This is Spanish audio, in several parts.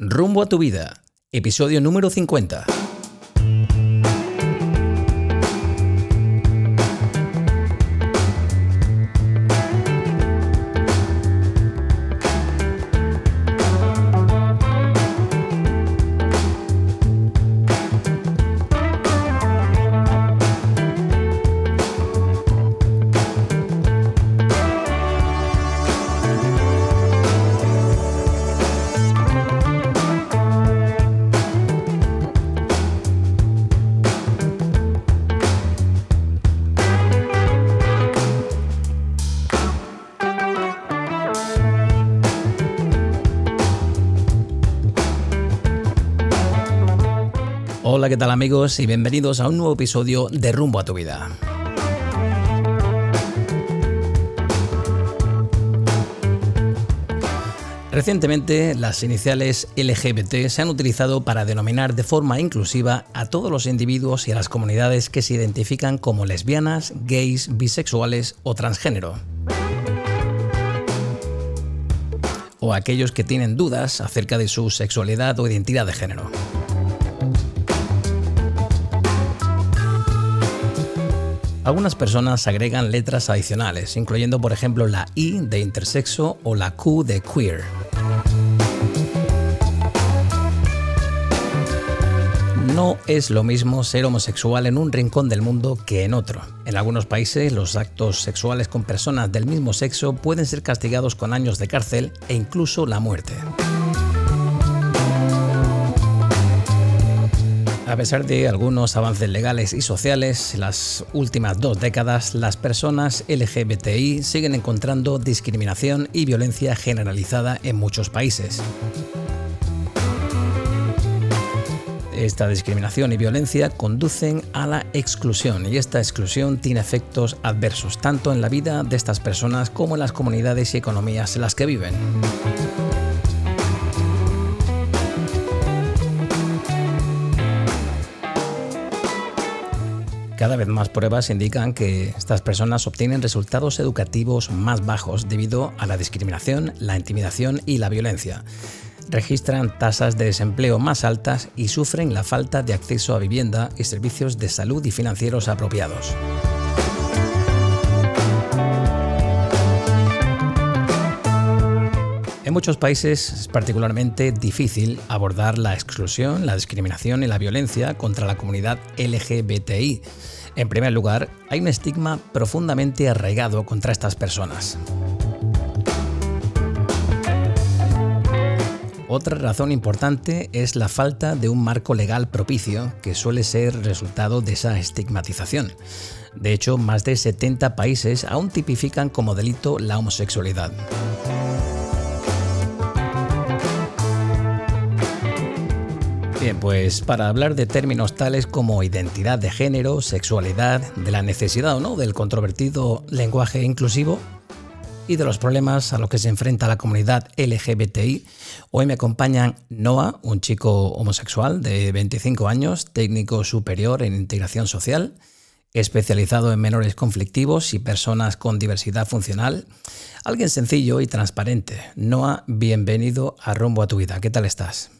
Rumbo a tu vida, episodio número 50. Amigos? Y bienvenidos a un nuevo episodio de Rumbo a tu vida. Recientemente, las iniciales LGBT se han utilizado para denominar de forma inclusiva a todos los individuos y a las comunidades que se identifican como lesbianas, gays, bisexuales o transgénero. O aquellos que tienen dudas acerca de su sexualidad o identidad de género. Algunas personas agregan letras adicionales, incluyendo por ejemplo la I de intersexo o la Q de queer. No es lo mismo ser homosexual en un rincón del mundo que en otro. En algunos países los actos sexuales con personas del mismo sexo pueden ser castigados con años de cárcel e incluso la muerte. A pesar de algunos avances legales y sociales, en las últimas dos décadas las personas LGBTI siguen encontrando discriminación y violencia generalizada en muchos países. Esta discriminación y violencia conducen a la exclusión y esta exclusión tiene efectos adversos tanto en la vida de estas personas como en las comunidades y economías en las que viven. Cada vez más pruebas indican que estas personas obtienen resultados educativos más bajos debido a la discriminación, la intimidación y la violencia. Registran tasas de desempleo más altas y sufren la falta de acceso a vivienda y servicios de salud y financieros apropiados. En muchos países es particularmente difícil abordar la exclusión, la discriminación y la violencia contra la comunidad LGBTI. En primer lugar, hay un estigma profundamente arraigado contra estas personas. Otra razón importante es la falta de un marco legal propicio que suele ser resultado de esa estigmatización. De hecho, más de 70 países aún tipifican como delito la homosexualidad. Bien, pues para hablar de términos tales como identidad de género, sexualidad, de la necesidad o no del controvertido lenguaje inclusivo y de los problemas a los que se enfrenta la comunidad LGBTI, hoy me acompañan Noah, un chico homosexual de 25 años, técnico superior en integración social, especializado en menores conflictivos y personas con diversidad funcional, alguien sencillo y transparente. Noah, bienvenido a Rumbo a tu vida. ¿Qué tal estás?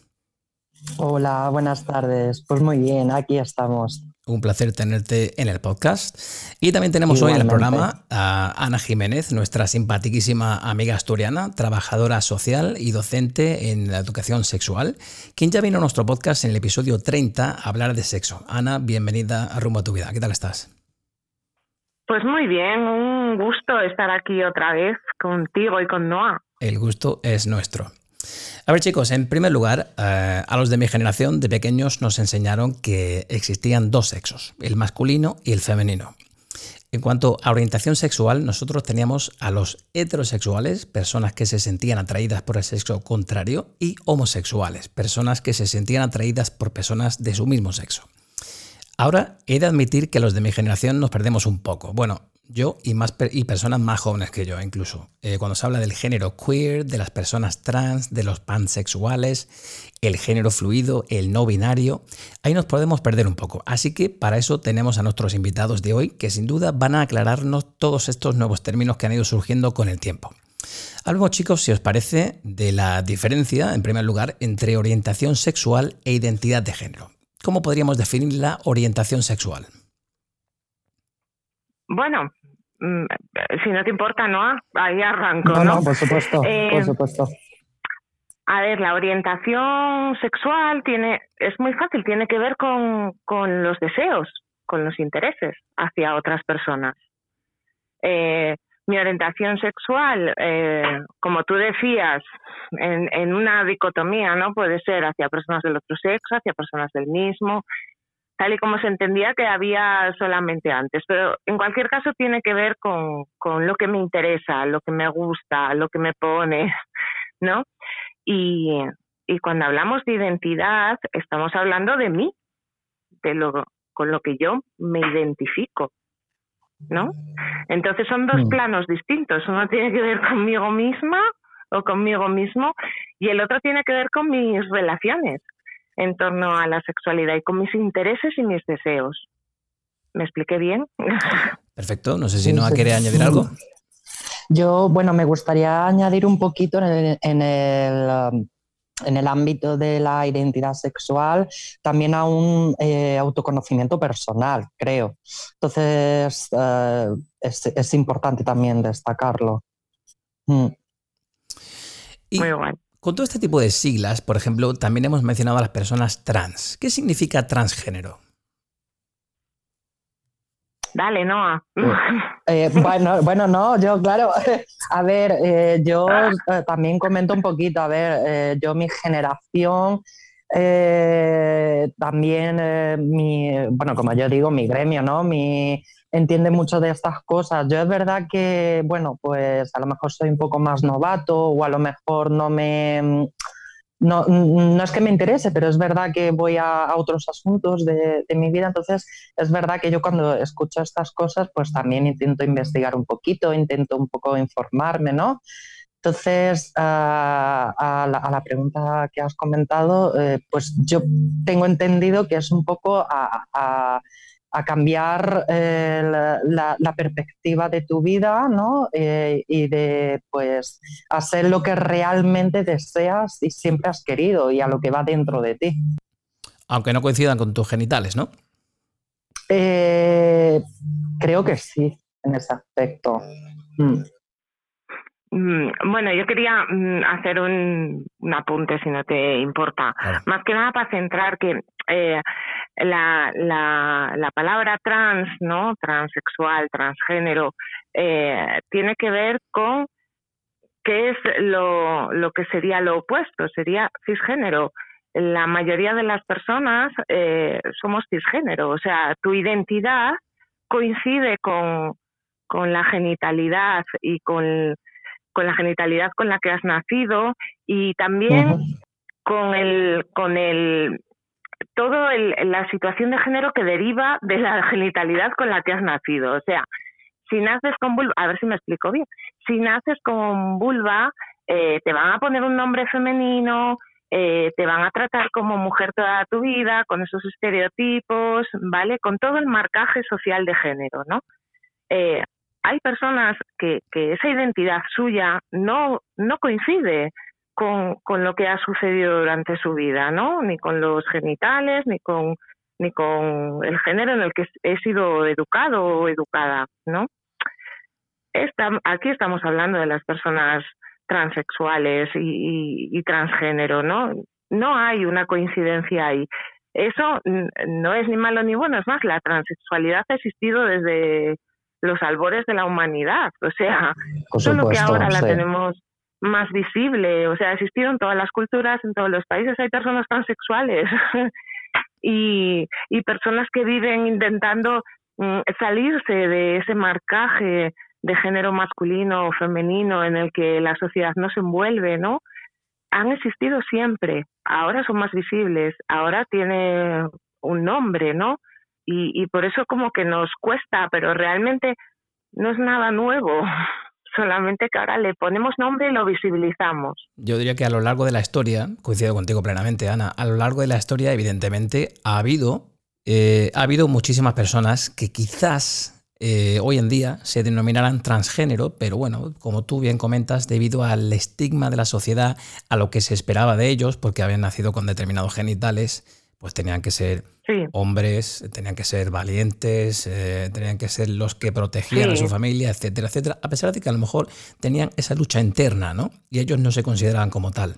Hola, buenas tardes. Pues muy bien, aquí estamos. Un placer tenerte en el podcast. Y también tenemos hoy en el programa a Ana Jiménez, nuestra simpaticísima amiga asturiana, trabajadora social y docente en la educación sexual, quien ya vino a nuestro podcast en el episodio 30 a hablar de sexo. Ana, bienvenida a Rumbo a tu vida. ¿Qué tal estás? Pues muy bien, un gusto estar aquí otra vez contigo y con Noah. El gusto es nuestro. A ver chicos, en primer lugar, eh, a los de mi generación de pequeños nos enseñaron que existían dos sexos, el masculino y el femenino. En cuanto a orientación sexual, nosotros teníamos a los heterosexuales, personas que se sentían atraídas por el sexo contrario, y homosexuales, personas que se sentían atraídas por personas de su mismo sexo. Ahora he de admitir que los de mi generación nos perdemos un poco. Bueno, yo y, más y personas más jóvenes que yo incluso. Eh, cuando se habla del género queer, de las personas trans, de los pansexuales, el género fluido, el no binario, ahí nos podemos perder un poco. Así que para eso tenemos a nuestros invitados de hoy que sin duda van a aclararnos todos estos nuevos términos que han ido surgiendo con el tiempo. Hablemos, chicos, si os parece, de la diferencia, en primer lugar, entre orientación sexual e identidad de género. ¿Cómo podríamos definir la orientación sexual? Bueno, si no te importa, ¿no? Ahí arranco. No, no, por supuesto, por eh, supuesto. A ver, la orientación sexual tiene, es muy fácil, tiene que ver con, con los deseos, con los intereses hacia otras personas. Eh, mi orientación sexual, eh, como tú decías, en, en, una dicotomía, ¿no? Puede ser hacia personas del otro sexo, hacia personas del mismo, tal y como se entendía que había solamente antes. Pero en cualquier caso tiene que ver con, con lo que me interesa, lo que me gusta, lo que me pone, ¿no? Y, y cuando hablamos de identidad, estamos hablando de mí, de lo con lo que yo me identifico. ¿No? Entonces son dos mm. planos distintos. Uno tiene que ver conmigo misma o conmigo mismo y el otro tiene que ver con mis relaciones en torno a la sexualidad y con mis intereses y mis deseos. ¿Me expliqué bien? Perfecto. No sé si no quiere añadir algo. Yo, bueno, me gustaría añadir un poquito en el, um, en el, ámbito de la identidad sexual, también a un eh, autoconocimiento personal, creo. Entonces, eh, es, importante también destacarlo. Mm. Muy bueno. Con todo este tipo de siglas, por ejemplo, también hemos mencionado a las personas trans. ¿Qué significa transgénero? Dale, Noah. Eh, bueno, bueno, no, yo, claro, a ver, eh, yo eh, también comento un poquito, a ver, yo mi generación, también mi, bueno, como yo digo, mi gremio, ¿no? Mi, entiende mucho de estas cosas. Yo es verdad que, bueno, pues a lo mejor soy un poco más novato o a lo mejor no me... No, no es que me interese, pero es verdad que voy a, otros asuntos de, mi vida, entonces es verdad que yo cuando escucho estas cosas, pues también intento investigar un poquito, intento un poco informarme, ¿no? Entonces, a, la, pregunta que has comentado, eh, pues yo tengo entendido que es un poco a, a cambiar eh, la, perspectiva de tu vida, ¿no? Eh, y de, pues, hacer lo que realmente deseas y siempre has querido y a lo que va dentro de ti. Aunque no coincidan con tus genitales, ¿no? Eh, creo que sí, en ese aspecto. Mm. Mm, bueno, yo quería mm, hacer un, apunte, si no te importa. Más que nada para centrar que eh, la, la, la, palabra trans, ¿no? Transexual, transgénero, eh, tiene que ver con qué es lo, lo que sería lo opuesto, sería cisgénero. La mayoría de las personas eh, somos cisgénero, o sea, tu identidad coincide con, con la genitalidad y con con la genitalidad con la que has nacido y también con el con el todo el, la situación de género que deriva de la genitalidad con la que has nacido. O sea, si naces con vulva, a ver si me explico bien, si naces con vulva, eh, te van a poner un nombre femenino, eh, te van a tratar como mujer toda tu vida, con esos estereotipos, ¿vale? Con todo el marcaje social de género, ¿no? Eh, hay personas que, que esa identidad suya no, no coincide con, con, lo que ha sucedido durante su vida, ¿no? Ni con los genitales, ni con, ni con el género en el que he sido educado o educada, ¿no? aquí estamos hablando de las personas transexuales y, y, transgénero, ¿no? No hay una coincidencia ahí. Eso no es ni malo ni bueno, es más, la transexualidad ha existido desde los albores de la humanidad. O sea, solo que ahora la tenemos más visible. O sea, ha existido en todas las culturas, en todos los países hay personas transexuales y, y personas que viven intentando mm, salirse de ese marcaje de género masculino o femenino en el que la sociedad no se envuelve, ¿no? Han existido siempre, ahora son más visibles, ahora tiene un nombre, ¿no? Y, por eso como que nos cuesta, pero realmente no es nada nuevo, solamente que ahora le ponemos nombre y lo visibilizamos. Yo diría que a lo largo de la historia, coincido contigo plenamente, Ana, a lo largo de la historia evidentemente ha habido, eh, ha habido muchísimas personas que quizás eh, hoy en día se denominarán transgénero, pero bueno, como tú bien comentas, debido al estigma de la sociedad, a lo que se esperaba de ellos, porque habían nacido con determinados genitales, pues tenían que ser hombres, tenían que ser valientes, eh, tenían que ser los que protegían a su familia, etcétera, etcétera, a pesar de que a lo mejor tenían esa lucha interna, ¿no? Y ellos no se consideraban como tal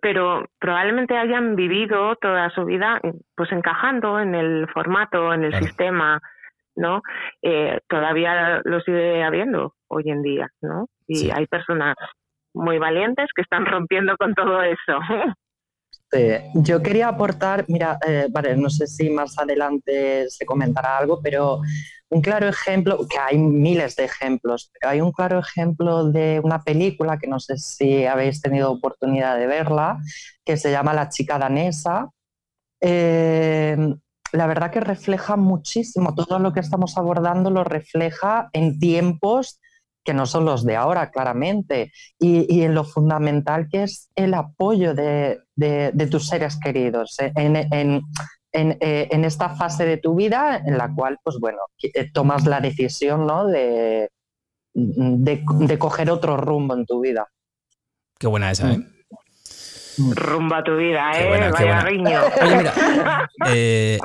pero probablemente hayan vivido toda su vida pues encajando en el formato, en el sistema, ¿no? Eh, todavía lo sigue habiendo hoy en día, ¿no? Y hay personas muy valientes que están rompiendo con todo eso. Yo quería aportar, mira, eh, vale, no sé si más adelante se comentará algo, pero un claro ejemplo, que hay miles de ejemplos, pero hay un claro ejemplo de una película que no sé si habéis tenido oportunidad de verla, que se llama La chica danesa. Eh, la verdad que refleja muchísimo, todo lo que estamos abordando lo refleja en tiempos que no son los de ahora, claramente, y, en lo fundamental que es el apoyo de, tus seres queridos eh, eh, en, esta fase de tu vida en la cual, pues bueno, eh, tomas la decisión ¿no? de, de, coger otro rumbo en tu vida. Qué buena esa, ¿eh? Rumba tu vida, ¿eh? Vaya riño. Oye, mira, eh,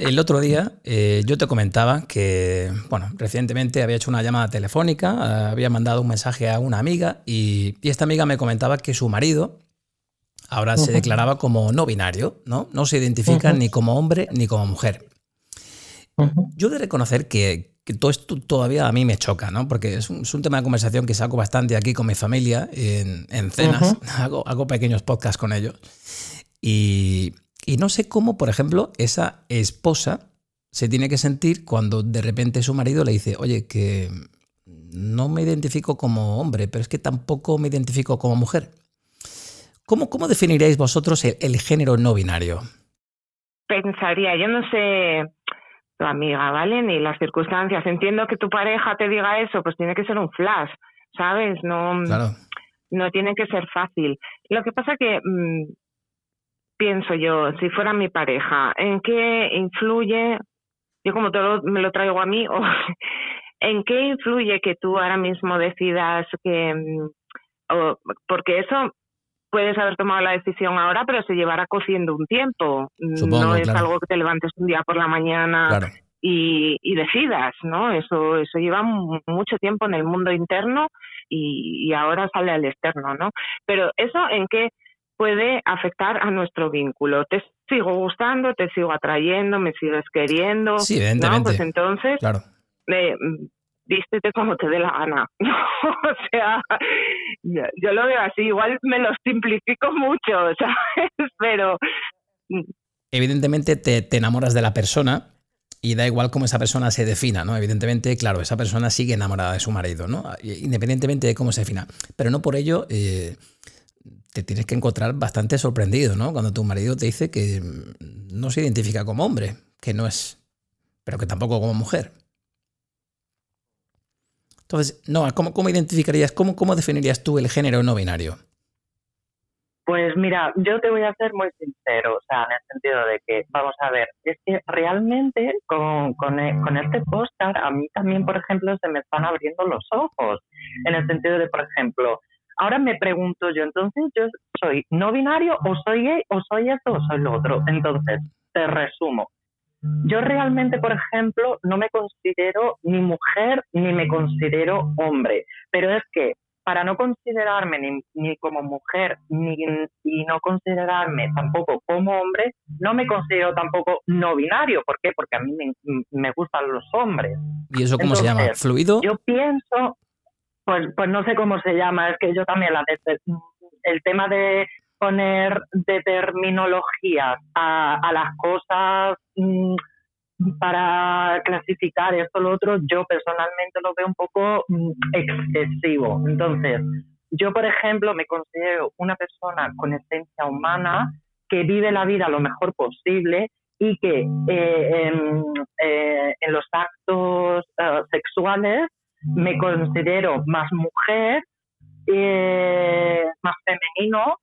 el otro día eh, yo te comentaba que, bueno, recientemente había hecho una llamada telefónica, había mandado un mensaje a una amiga y, esta amiga me comentaba que su marido ahora se declaraba como no binario, ¿no? No se identifica ni como hombre ni como mujer. Yo de reconocer que, que todo esto todavía a mí me choca, ¿no? Porque es un, tema de conversación que saco bastante aquí con mi familia en, cenas. hago, pequeños podcasts con ellos. Y, no sé cómo, por ejemplo, esa esposa se tiene que sentir cuando de repente su marido le dice, oye, que no me identifico como hombre, pero es que tampoco me identifico como mujer. ¿Cómo, cómo definiríais vosotros el género no binario? Pensaría, yo no sé tu amiga, ¿vale? Ni las circunstancias. Entiendo que tu pareja te diga eso, pues tiene que ser un flash, ¿sabes? No, no tiene que ser fácil. Lo que pasa que mm, pienso yo, si fuera mi pareja, ¿en qué influye? Yo como todo me lo traigo a mí, o ¿en qué influye que tú ahora mismo decidas que... Mm, o, porque eso puedes haber tomado la decisión ahora, pero se llevará cociendo un tiempo. no es algo que te levantes un día por la mañana y, decidas, ¿no? Eso, eso lleva mucho tiempo en el mundo interno y, ahora sale al externo, ¿no? Pero eso en qué puede afectar a nuestro vínculo. Te sigo gustando, te sigo atrayendo, me sigues queriendo. Sí, evidentemente. Pues entonces, claro. Eh, vístete como te dé la gana. o sea, yo lo veo así, igual me lo simplifico mucho, ¿sabes? Pero... Mm. Evidentemente te, enamoras de la persona y da igual cómo esa persona se defina, ¿no? Evidentemente, claro, esa persona sigue enamorada de su marido, ¿no? Independientemente de cómo se defina. Pero no por ello eh, te tienes que encontrar bastante sorprendido, ¿no? Cuando tu marido te dice que no se identifica como hombre, que no es, pero que tampoco como mujer. Entonces, no, ¿cómo, cómo identificarías, cómo, cómo definirías tú el género no binario? Pues mira, yo te voy a ser muy sincero, o sea, en el sentido de que, vamos a ver, es que realmente con, con, e, con este póster a mí también, por ejemplo, se me están abriendo los ojos, en el sentido de, por ejemplo, ahora me pregunto yo, entonces yo soy no binario o soy gay o soy esto o soy lo otro. Entonces, te resumo, yo realmente, por ejemplo, no me considero ni mujer ni me considero hombre, pero es que para no considerarme ni, como mujer ni y no considerarme tampoco como hombre, no me considero tampoco no binario. ¿Por qué? Porque a mí me, gustan los hombres. ¿Y eso cómo se llama? ¿Fluido? Yo pienso, pues, pues no sé cómo se llama, es que yo también la el tema de poner de terminología a, las cosas mm, para clasificar esto o lo otro, yo personalmente lo veo un poco mm, excesivo. Entonces, yo, por ejemplo, me considero una persona con esencia humana que vive la vida lo mejor posible y que eh, eh, en, los actos eh, sexuales me considero más mujer, más femenino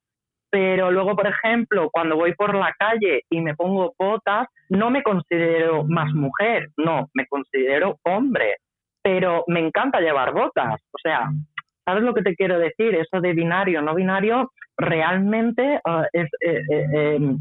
pero luego, por ejemplo, cuando voy por la calle y me pongo botas, no me considero más mujer, no, me considero hombre, pero me encanta llevar botas. O sea, ¿sabes lo que te quiero decir? Eso de binario, no binario, realmente uh, es, eh, eh, em,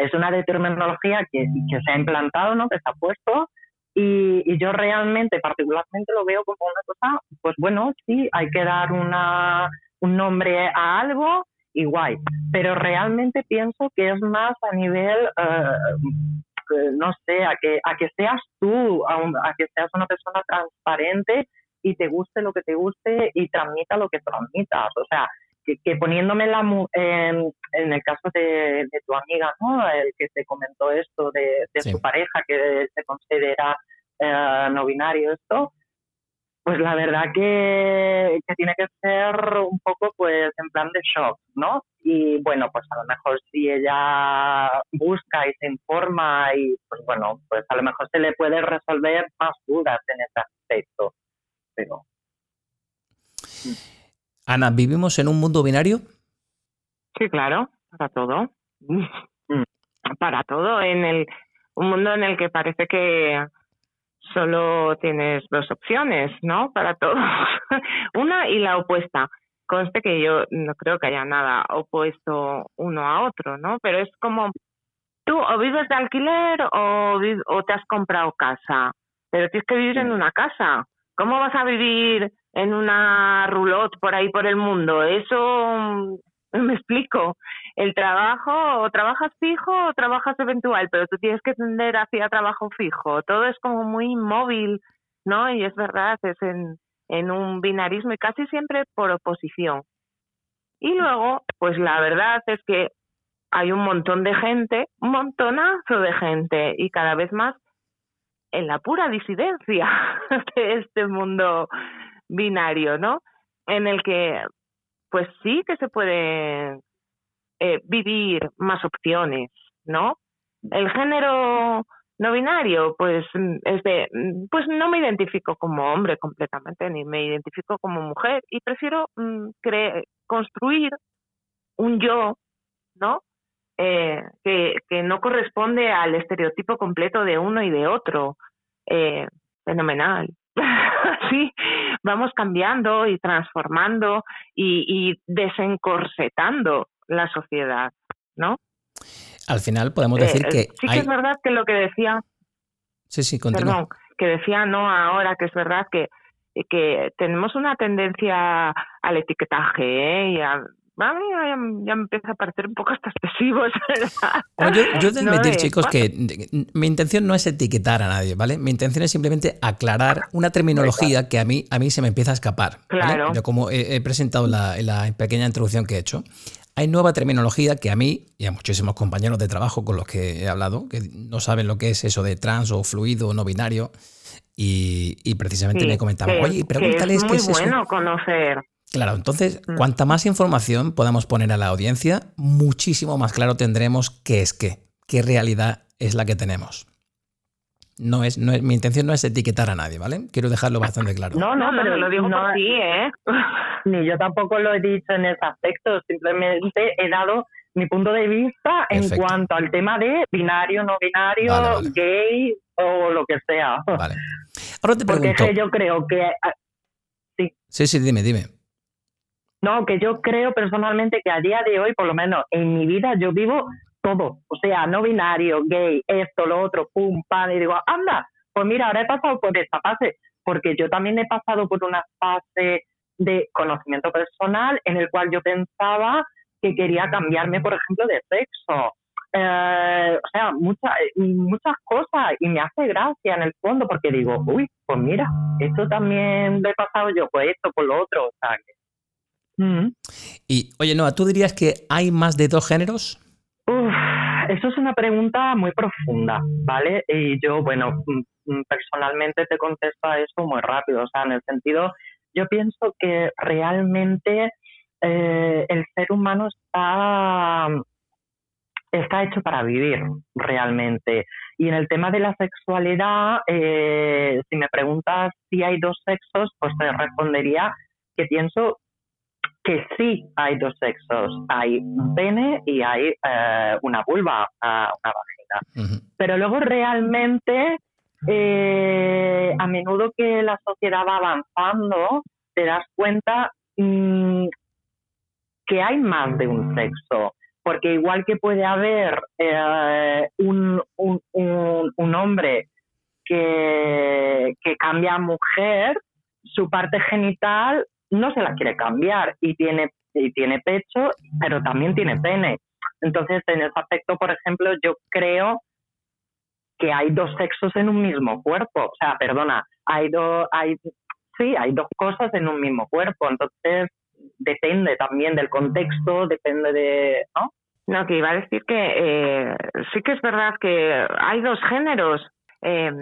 es una determinología que, que, se ha implantado, ¿no? que se ha puesto. Y, y, yo realmente, particularmente, lo veo como una cosa, pues bueno, sí, hay que dar una, un nombre a algo, y guay. Pero realmente pienso que es más a nivel, eh, no sé, a que, a que seas tú, a, que seas una persona transparente y te guste lo que te guste y transmita lo que transmitas. O sea, que, poniéndome la, en, en el caso de, tu amiga, ¿no? El que te comentó esto de, su pareja que se considera eh, no binario, esto, pues la verdad que, tiene que ser un poco pues en plan de shock, ¿no? Y bueno, pues a lo mejor si ella busca y se informa y pues bueno, pues a lo mejor se le puede resolver más dudas en ese aspecto. Pero Ana, ¿vivimos en un mundo binario? Sí, claro, para todo. Mm. Para todo en el un mundo en el que parece que solo tienes dos opciones, ¿no? Para todos. Una y la opuesta. Conste que yo no creo que haya nada opuesto uno a otro, ¿no? Pero es como tú o vives de alquiler o, o te has comprado casa, pero tienes que vivir en una casa. ¿Cómo vas a vivir en una roulotte por ahí por el mundo? Eso me explico. El trabajo, o trabajas fijo o trabajas eventual, pero tú tienes que tender hacia trabajo fijo. Todo es como muy móvil, ¿no? Y es verdad, es en, en un binarismo y casi siempre por oposición. Y luego, pues la verdad es que hay un montón de gente, un montonazo de gente, y cada vez más en la pura disidencia de este mundo binario, ¿no? En el que pues sí que se puede eh, vivir más opciones, ¿no? El género no binario, pues es de, pues no me identifico como hombre completamente, ni me identifico como mujer y prefiero mm, construir un yo, ¿no? Eh, que, que no corresponde al estereotipo completo de uno y de otro. Eh, fenomenal. sí, vamos cambiando y transformando y, desencorsetando la sociedad, ¿no? Al final podemos decir eh, que... Sí que es verdad que lo que decía... Sí, sí, continúa. Perdón, que decía no ahora, que es verdad que, que tenemos una tendencia al etiquetaje ¿eh? y a a mí ya, me empieza a parecer un poco hasta excesivo. yo, yo de admitir, chicos, que mi intención no es etiquetar a nadie, ¿vale? Mi intención es simplemente aclarar una terminología que a mí, a mí se me empieza a escapar. Claro. Yo como he, presentado la, en la pequeña introducción que he hecho, hay nueva terminología que a mí y a muchísimos compañeros de trabajo con los que he hablado, que no saben lo que es eso de trans o fluido o no binario, y, precisamente me comentaban, oye, pregúntales qué es, muy bueno conocer. Claro, entonces, mm. cuanta más información podamos poner a la audiencia, muchísimo más claro tendremos qué es qué, qué realidad es la que tenemos. No es, no es, mi intención no es etiquetar a nadie, ¿vale? Quiero dejarlo bastante claro. No, no, pero lo digo por ti, ¿eh? Ni yo tampoco lo he dicho en ese aspecto, simplemente he dado mi punto de vista en cuanto al tema de binario, no binario, gay o lo que sea. Vale. Ahora te pregunto. Porque yo creo que... Ah, sí. Sí, sí, dime, dime. No, que yo creo personalmente que a día de hoy, por lo menos en mi vida, yo vivo todo. O sea, no binario, gay, esto, lo otro, pum, pam, y digo, anda, pues mira, ahora he pasado por esta fase, porque yo también he pasado por una fase de conocimiento personal en el cual yo pensaba que quería cambiarme, por ejemplo, de sexo. Eh, o sea, muchas muchas cosas y me hace gracia en el fondo porque digo, uy, pues mira, esto también lo he pasado yo, pues esto, por lo otro, o sea, que y oye, Noa, ¿tú dirías que hay más de dos géneros? eso es una pregunta muy profunda, ¿vale? Y yo, bueno, mm, mm, personalmente te contesto a eso muy rápido, o sea, en el sentido, yo pienso que realmente eh, el ser humano está, está hecho para vivir realmente. Y en el tema de la sexualidad, eh, si me preguntas si hay dos sexos, pues te respondería que pienso que sí hay dos sexos, hay un pene y hay eh, una vulva, una vagina. Pero luego realmente, eh, a menudo que la sociedad va avanzando, te das cuenta mm, que hay más de un sexo. Porque igual que puede haber eh, un, un, hombre que, que cambia a mujer, su parte genital no se la quiere cambiar y tiene, y tiene pecho, pero también tiene pene. Entonces, en ese aspecto, por ejemplo, yo creo que hay dos sexos en un mismo cuerpo. O sea, perdona, hay dos, hay, sí, hay dos cosas en un mismo cuerpo. Entonces, depende también del contexto, depende de, ¿no? No, que iba a decir que eh, sí que es verdad que hay dos géneros. Eh,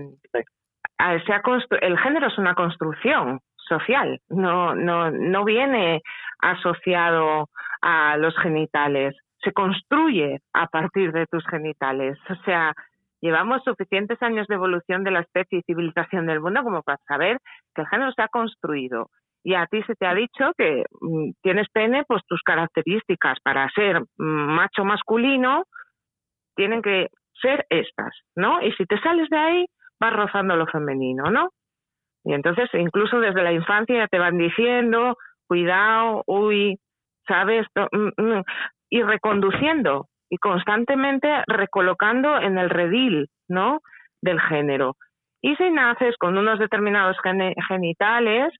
el género es una construcción social, no, no, no viene asociado a los genitales, se construye a partir de tus genitales. O sea, llevamos suficientes años de evolución de la especie y civilización del mundo como para saber que el género se ha construido. Y a ti se te ha dicho que mm, tienes pene, pues tus características para ser macho masculino tienen que ser estas, ¿no? Y si te sales de ahí, vas rozando lo femenino, ¿no? Y entonces, incluso desde la infancia ya te van diciendo, cuidado, uy, ¿sabes? Mm, mm, y reconduciendo y constantemente recolocando en el redil, ¿no? Del género. Y si naces con unos determinados genitales,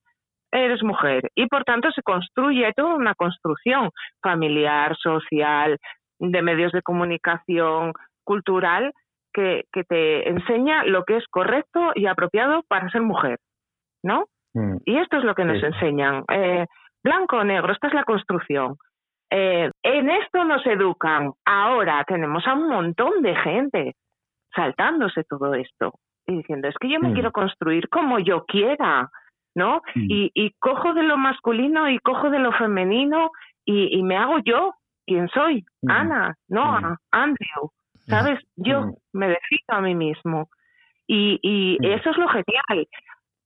eres mujer. Y por tanto se construye toda una construcción familiar, social, de medios de comunicación, cultural, que, que te enseña lo que es correcto y apropiado para ser mujer. ¿No? Mm. Y esto es lo que nos enseñan. Eh, blanco o negro, esta es la construcción. Eh, en esto nos educan. Ahora tenemos a un montón de gente saltándose todo esto y diciendo, es que yo me mm. quiero construir como yo quiera, ¿no? Mm. Y, y, cojo de lo masculino y cojo de lo femenino y, me hago yo quien soy, Ana, Noah, Andrew, ¿sabes? Yo me defino a mí mismo. Y, y eso es lo genial.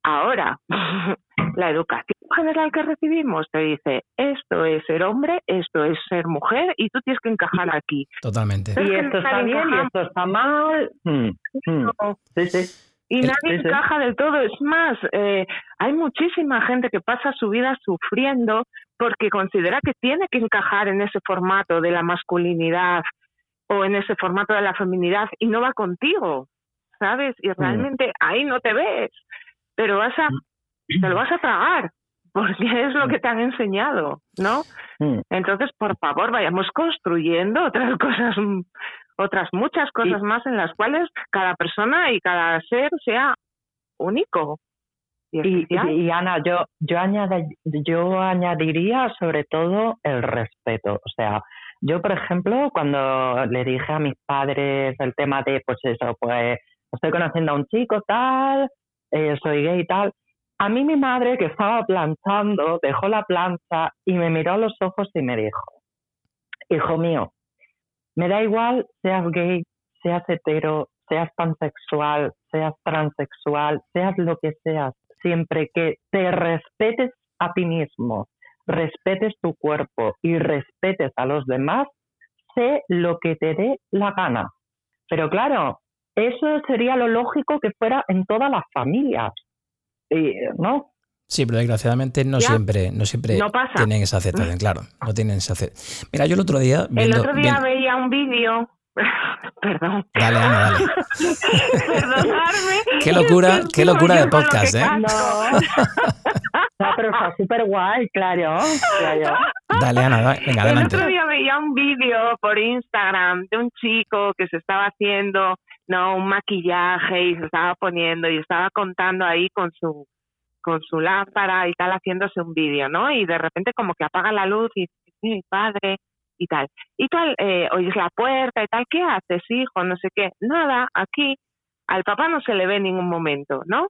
Ahora, la educación general que recibimos te dice, esto es ser hombre, esto es ser mujer y tú tienes que encajar aquí. Totalmente. Y esto está bien y esto está mal. Mm, mm. Y nadie encaja del todo. Es más, eh, hay muchísima gente que pasa su vida sufriendo porque considera que tiene que encajar en ese formato de la masculinidad o en ese formato de la feminidad y no va contigo, ¿sabes? Y mm. realmente ahí no te ves pero vas a, te lo vas a tragar, porque es lo que te han enseñado, ¿no? Entonces, por favor, vayamos construyendo otras cosas, otras muchas cosas más en las cuales cada persona y cada ser sea único. Y, y, Ana, yo, yo, yo añadiría sobre todo el respeto. O sea, yo, por ejemplo, cuando le dije a mis padres el tema de, pues eso, pues estoy conociendo a un chico tal, eh, soy gay y tal. A mí mi madre que estaba planchando dejó la plancha y me miró a los ojos y me dijo, hijo mío, me da igual seas gay, seas hetero, seas pansexual, seas transexual, seas lo que seas, siempre que te respetes a ti mismo, respetes tu cuerpo y respetes a los demás, sé lo que te dé la gana. Pero claro, eso sería lo lógico que fuera en todas las familias, ¿no? Sí, pero desgraciadamente no siempre, no siempre tienen esa aceptación, claro, no tienen esa aceptación. Mira, yo el otro día... el otro día veía un vídeo Perdón. Dale, Ana, dale. Perdonarme. Qué locura, qué locura de podcast, ¿eh? No. pero está súper guay, claro, Dale, Ana, venga, adelante. El otro día veía un vídeo por Instagram de un chico que se estaba haciendo no un maquillaje y se estaba poniendo y estaba contando ahí con su con su lámpara y tal haciéndose un vídeo, ¿no? Y de repente como que apaga la luz y dice, mi padre y tal. Y tal, eh, oyes la puerta y tal, ¿qué haces, hijo? No sé qué. Nada, aquí al papá no se le ve en ningún momento, ¿no?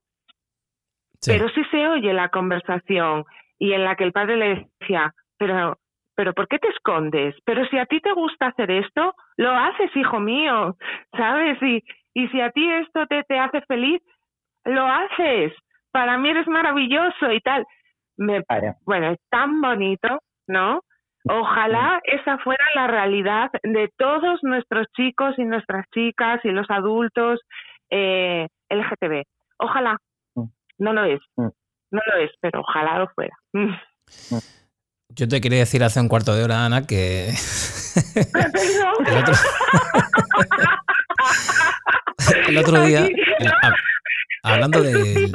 Pero sí se oye la conversación y en la que el padre le decía, pero pero ¿por qué te escondes? Pero si a ti te gusta hacer esto, lo haces, hijo mío, ¿sabes? Y, y si a ti esto te, te hace feliz, lo haces. Para mí eres maravilloso y tal. Me, bueno, es tan bonito, ¿no? Ojalá esa fuera la realidad de todos nuestros chicos y nuestras chicas y los adultos eh, LGTB. Ojalá. Mm. No lo es. Mm. No lo es, pero ojalá lo fuera. Yo te quería decir hace un cuarto de hora, Ana, que... el, otro... día... hablando de...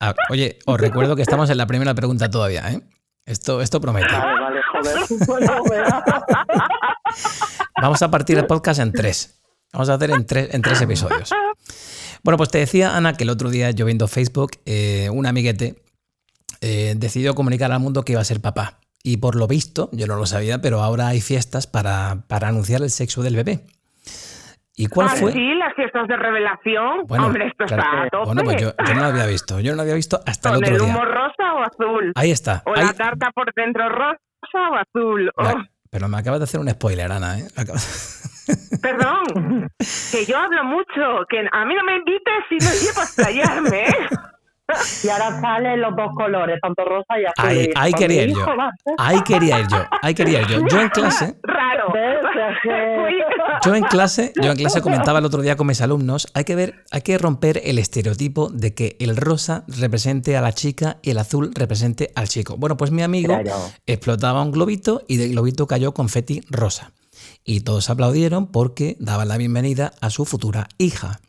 Ah, oye, os recuerdo que estamos en la primera pregunta todavía, ¿eh? Esto, esto promete. Vale, joder. Vamos a partir el podcast en tres. Vamos a hacer en tres, en tres episodios. Bueno, pues te decía, Ana, que el otro día yo viendo Facebook, eh, un amiguete eh, decidió comunicar al mundo que iba a ser papá. Y por lo visto, yo no lo sabía, pero ahora hay fiestas para, para anunciar el sexo del bebé. ¿Y cuál ah, fue? Sí, las fiestas de revelación. Hombre, esto está a tope. Bueno, pues yo, no lo había visto. Yo no lo había visto hasta el otro día. ¿Con el humo rosa o azul? Ahí está. O la tarta por dentro rosa o azul. Oh. Pero me acabas de hacer un spoiler, Ana. ¿eh? Perdón, que yo hablo mucho, que a mí no me invites si no llevo a estallarme. ¿eh? Y ahora salen los dos colores, tanto rosa y azul. Ahí, ahí quería ir yo. Ahí quería ir yo. Ahí quería ir yo. Yo en clase. Raro. Yo en clase, yo en clase comentaba el otro día con mis alumnos, hay que ver, hay que romper el estereotipo de que el rosa represente a la chica y el azul represente al chico. Bueno, pues mi amigo explotaba un globito y del globito cayó confeti rosa. Y todos aplaudieron porque daban la bienvenida a su futura hija.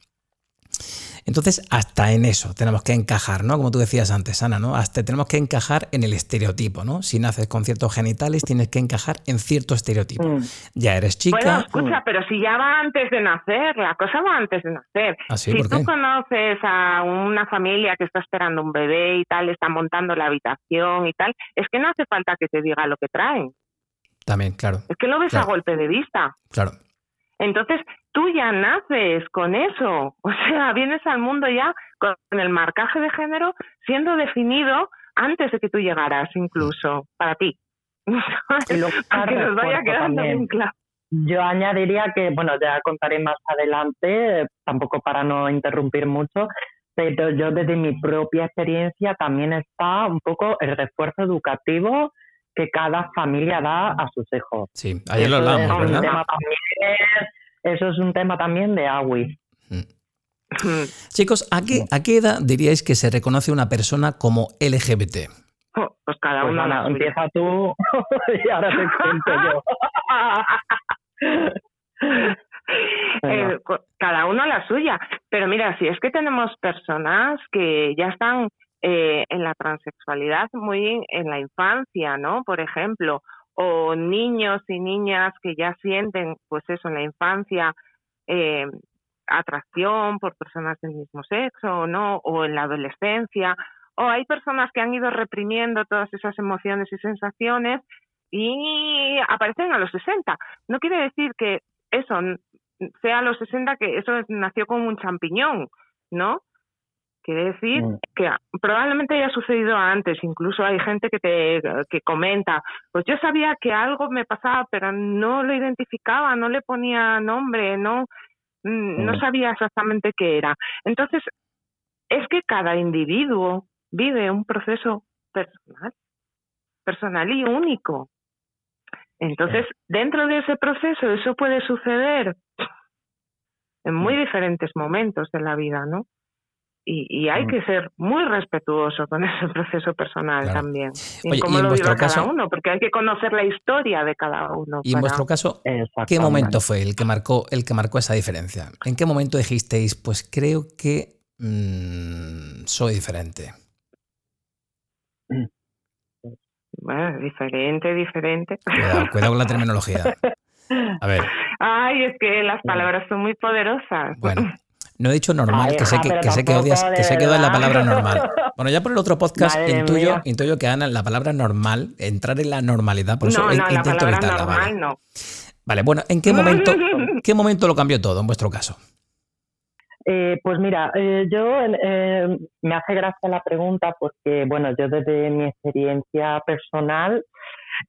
Entonces, hasta en eso tenemos que encajar, ¿no? Como tú decías antes, Ana, ¿no? Hasta tenemos que encajar en el estereotipo, ¿no? Si naces con ciertos genitales, tienes que encajar en cierto estereotipo. Mm. Ya eres chica. Bueno, escucha, pero si ya va antes de nacer, la cosa va antes de nacer. ¿Ah, si tú conoces a una familia que está esperando un bebé y tal, está montando la habitación y tal, es que no hace falta que te diga lo que traen. También, claro. Es que lo ves a golpe de vista. Claro. Entonces, tú ya naces con eso, o sea, vienes al mundo ya con el marcaje de género siendo definido antes de que tú llegaras, incluso, para ti. que nos vaya quedando bien claro. Yo añadiría que, bueno, ya contaré más adelante, tampoco para no interrumpir mucho, pero yo desde mi propia experiencia también está un poco el refuerzo educativo que cada familia da a sus hijos. Sí, ayer lo hablamos, ¿verdad? Eso es un tema también de AWI. Mm. Chicos, ¿a qué, ¿a qué edad diríais que se reconoce una persona como LGBT? pues cada pues uno. empieza tú y ahora te cuento yo. Eh, cada uno la suya. Pero mira, si es que tenemos personas que ya están eh, en la transexualidad muy en la infancia, ¿no? Por ejemplo, o niños y niñas que ya sienten, pues eso, en la infancia, eh, atracción por personas del mismo sexo, ¿no? O en la adolescencia, o hay personas que han ido reprimiendo todas esas emociones y sensaciones y aparecen a los 60. No quiere decir que eso sea a los 60 que eso nació como un champiñón, ¿no? Quiere decir mm. que probablemente haya sucedido antes, incluso hay gente que te que comenta, pues yo sabía que algo me pasaba, pero no lo identificaba, no le ponía nombre, no mm, no mm. sabía exactamente qué era. Entonces, es que cada individuo vive un proceso personal, personal y único. Entonces, dentro de ese proceso, eso puede suceder en muy diferentes momentos de la vida, ¿no? Y, hay mm. que ser muy respetuoso con ese proceso personal también. Y cómo lo vive cada uno, porque hay que conocer la historia de cada uno. Y en vuestro caso, ¿qué momento fue el que marcó el que marcó esa diferencia? ¿En qué momento dijisteis, pues creo que mm, soy diferente? Bueno, diferente, diferente. Cuidado, cuidado con la terminología. A ver. Ay, es que las palabras son muy poderosas. Bueno, no he dicho normal, que, sé que, que, sé que odias, que sé que la palabra normal. Bueno, ya por el otro podcast intuyo, intuyo, que Ana, la palabra normal, entrar en la normalidad, por eso no, no, intento evitarla. Normal, vale. No. vale, bueno, ¿en qué momento, qué momento lo cambió todo en vuestro caso? Eh, pues mira, eh, yo eh, me hace gracia la pregunta porque, bueno, yo desde mi experiencia personal,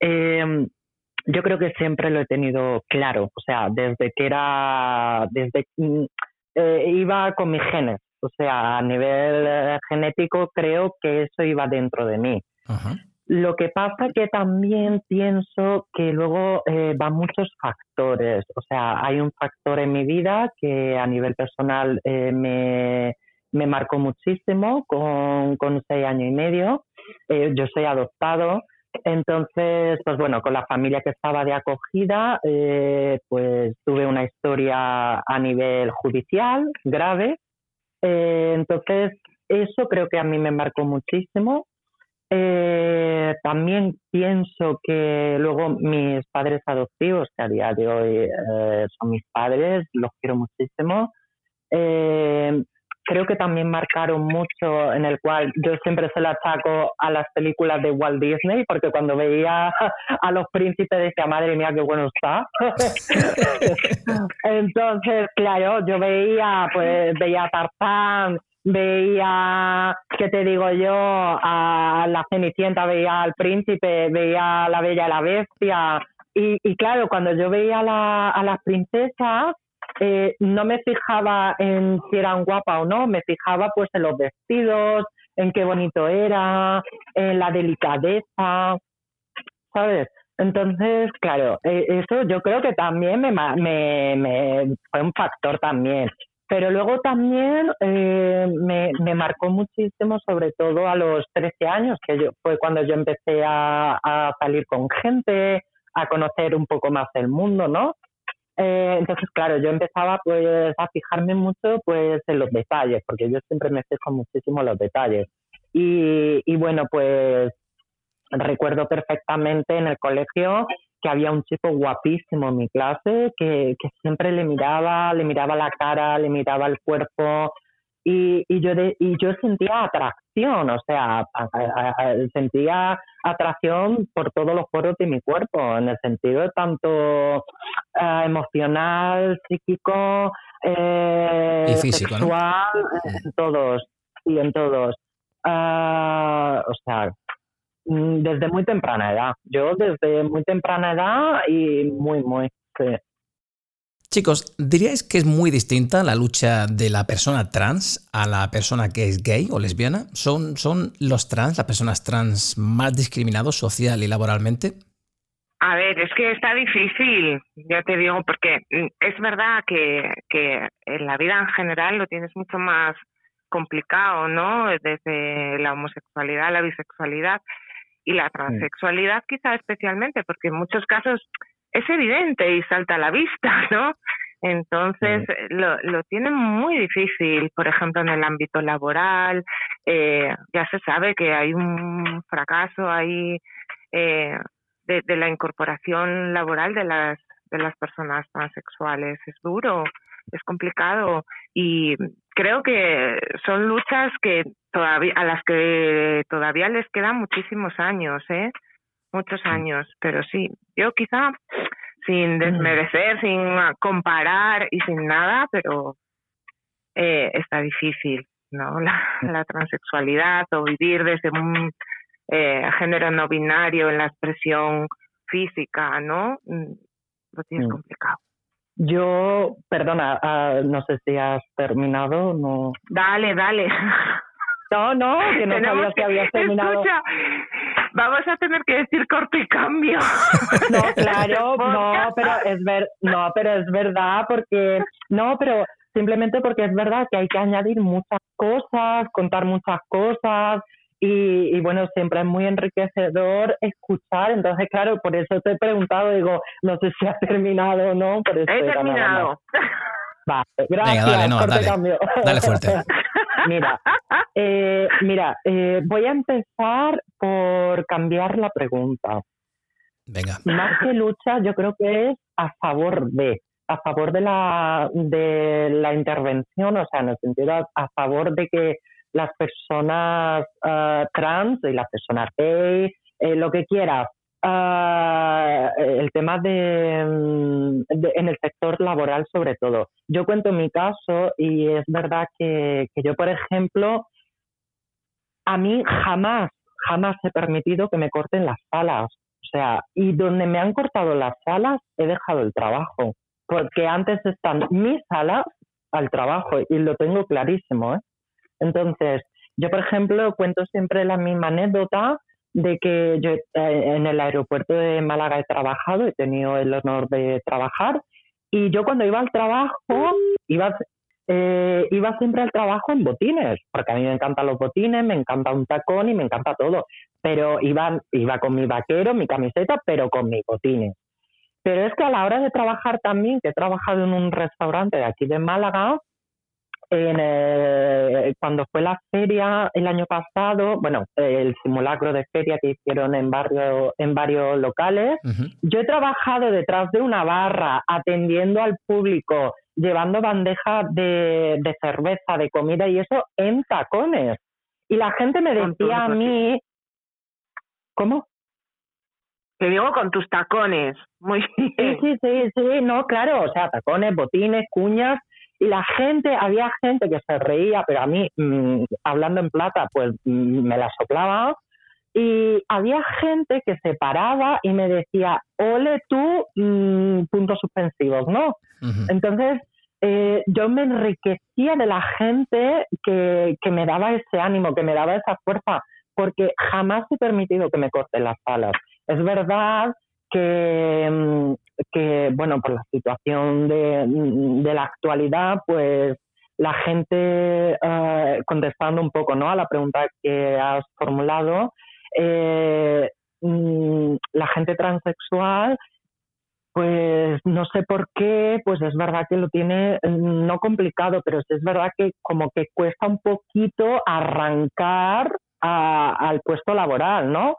yo creo que siempre lo he tenido claro, o sea, desde que era, desde eh, iba con mis genes. O sea, a nivel eh, genético creo que eso iba dentro de mí. Lo que pasa que también pienso que luego eh, van muchos factores. O sea, hay un factor en mi vida que a nivel personal eh, me, me, marcó muchísimo con, con seis años y medio. Eh, yo soy adoptado. Entonces, pues bueno, con la familia que estaba de acogida, pues tuve una historia a nivel judicial grave. entonces, eso creo que a mí me marcó muchísimo. Eh, también pienso que luego mis padres adoptivos, que a día de hoy eh, son mis padres, los quiero muchísimo, eh, creo que también marcaron mucho en el cual yo siempre se la achaco a las películas de Walt Disney, porque cuando veía a los príncipes decía, madre mía, qué bueno está. Entonces, claro, yo veía, pues veía a Tarzán, veía, ¿qué te digo yo? A la Cenicienta, veía al príncipe, veía a la Bella y la Bestia. Y, y claro, cuando yo veía a, las princesas, eh, no me fijaba en si eran guapas o no, me fijaba pues en los vestidos, en qué bonito era, en la delicadeza, ¿sabes? Entonces, claro, eh, eso yo creo que también me, me, me fue un factor también. Pero luego también eh, me, me, marcó muchísimo, sobre todo a los 13 años, que yo, fue cuando yo empecé a, a salir con gente, a conocer un poco más el mundo, ¿no? Eh, entonces, claro, yo empezaba pues a fijarme mucho pues en los detalles, porque yo siempre me fijo muchísimo en los detalles. Y, y bueno, pues recuerdo perfectamente en el colegio que había un chico guapísimo en mi clase que, que siempre le miraba, le miraba la cara, le miraba el cuerpo y, y yo y yo sentía atracción, o sea, sentía atracción por todos los poros de mi cuerpo, en el sentido tanto eh, emocional, psíquico, eh, y físico, sexual, en todos y en todos. Ah, o sea, Mm, desde muy temprana edad. Yo desde muy temprana edad y muy, muy. Chicos, ¿diríais que es muy distinta la lucha de la persona trans a la persona que es gay o lesbiana? ¿Son, son los trans, las personas trans, más discriminados social y laboralmente? A ver, es que está difícil, ya te digo, porque mm, es verdad que, que en la vida en general lo tienes mucho más complicado, ¿no? Desde la homosexualidad, la bisexualidad, y la transexualidad quizá especialmente, porque en muchos casos es evidente y salta a la vista, ¿no? Entonces lo, lo tienen muy difícil, por ejemplo, en el ámbito laboral, eh, ya se sabe que hay un fracaso ahí eh, de, de la incorporación laboral de las de las personas transexuales. Es duro, es complicado y creo que son luchas que todavía a las que todavía les quedan muchísimos años, ¿eh? Muchos años, pero sí, yo quizá sin desmerecer, sin comparar y sin nada, pero eh, está difícil, ¿no? La, la transexualidad o vivir desde un eh, género no binario en la expresión física, ¿no? Mm, lo tienes complicado. Yo, perdona, ah, no sé si has terminado, no. Dale, dale. No, no, que no sabía que habías terminado. Escucha, vamos a tener que decir corto y cambio. No, claro, no, pero es ver, no, pero es verdad porque no, pero simplemente porque es verdad que hay que añadir muchas cosas, contar muchas cosas, y, bueno, siempre es muy enriquecedor escuchar. Entonces, claro, por eso te he preguntado, digo, no sé si has terminado o no. Por eso he terminado. Vale, gracias. Venga, dale, cambio. dale fuerte. mira, eh, mira eh, voy a empezar por cambiar la pregunta. Venga. Más que lucha, yo creo que es a favor de, a favor de la, de la intervención, o sea, en el sentido a favor de que las personas uh, trans y las personas gay, eh, lo que quieras. Uh, el tema de, en el sector laboral sobre todo. Yo cuento mi caso y es verdad que, que yo, por ejemplo, a mí jamás, jamás he permitido que me corten las alas. O sea, y donde me han cortado las alas, he dejado el trabajo. Porque antes están mis alas al trabajo y lo tengo clarísimo. ¿eh? Entonces, yo, por ejemplo, cuento siempre la misma anécdota de que yo eh, en el aeropuerto de Málaga he trabajado, he tenido el honor de trabajar, y yo cuando iba al trabajo, iba, eh, iba siempre al trabajo en botines, porque a mí me encantan los botines, me encanta un tacón y me encanta todo, pero iba, iba con mi vaquero, mi camiseta, pero con mis botines. Pero es que a la hora de trabajar también, que he trabajado en un restaurante de aquí de Málaga, en, eh, cuando fue la feria el año pasado, bueno, el simulacro de feria que hicieron en, barrio, en varios locales, yo he trabajado detrás de una barra atendiendo al público, llevando bandejas de, de cerveza, de comida y eso en tacones. Y la gente me decía a mí, ¿cómo? Te digo con tus tacones, muy bien. Sí, sí, sí, sí, no, claro, o sea, tacones, botines, cuñas, la gente, había gente que se reía, pero a mí, mm, hablando en plata, pues mm, me la soplaba. Y había gente que se paraba y me decía, ole tú, mm, puntos suspensivos, ¿no? Entonces, eh, yo me enriquecía de la gente que, que me daba ese ánimo, que me daba esa fuerza, porque jamás he permitido que me corten las alas. Es verdad que, que, bueno, por la situación de, la actualidad, pues la gente, eh, contestando un poco ¿no? a la pregunta que has formulado, eh, mm, la gente transexual, pues no sé por qué, pues es verdad que lo tiene mm, no complicado, pero es verdad que como que cuesta un poquito arrancar al puesto laboral, ¿no?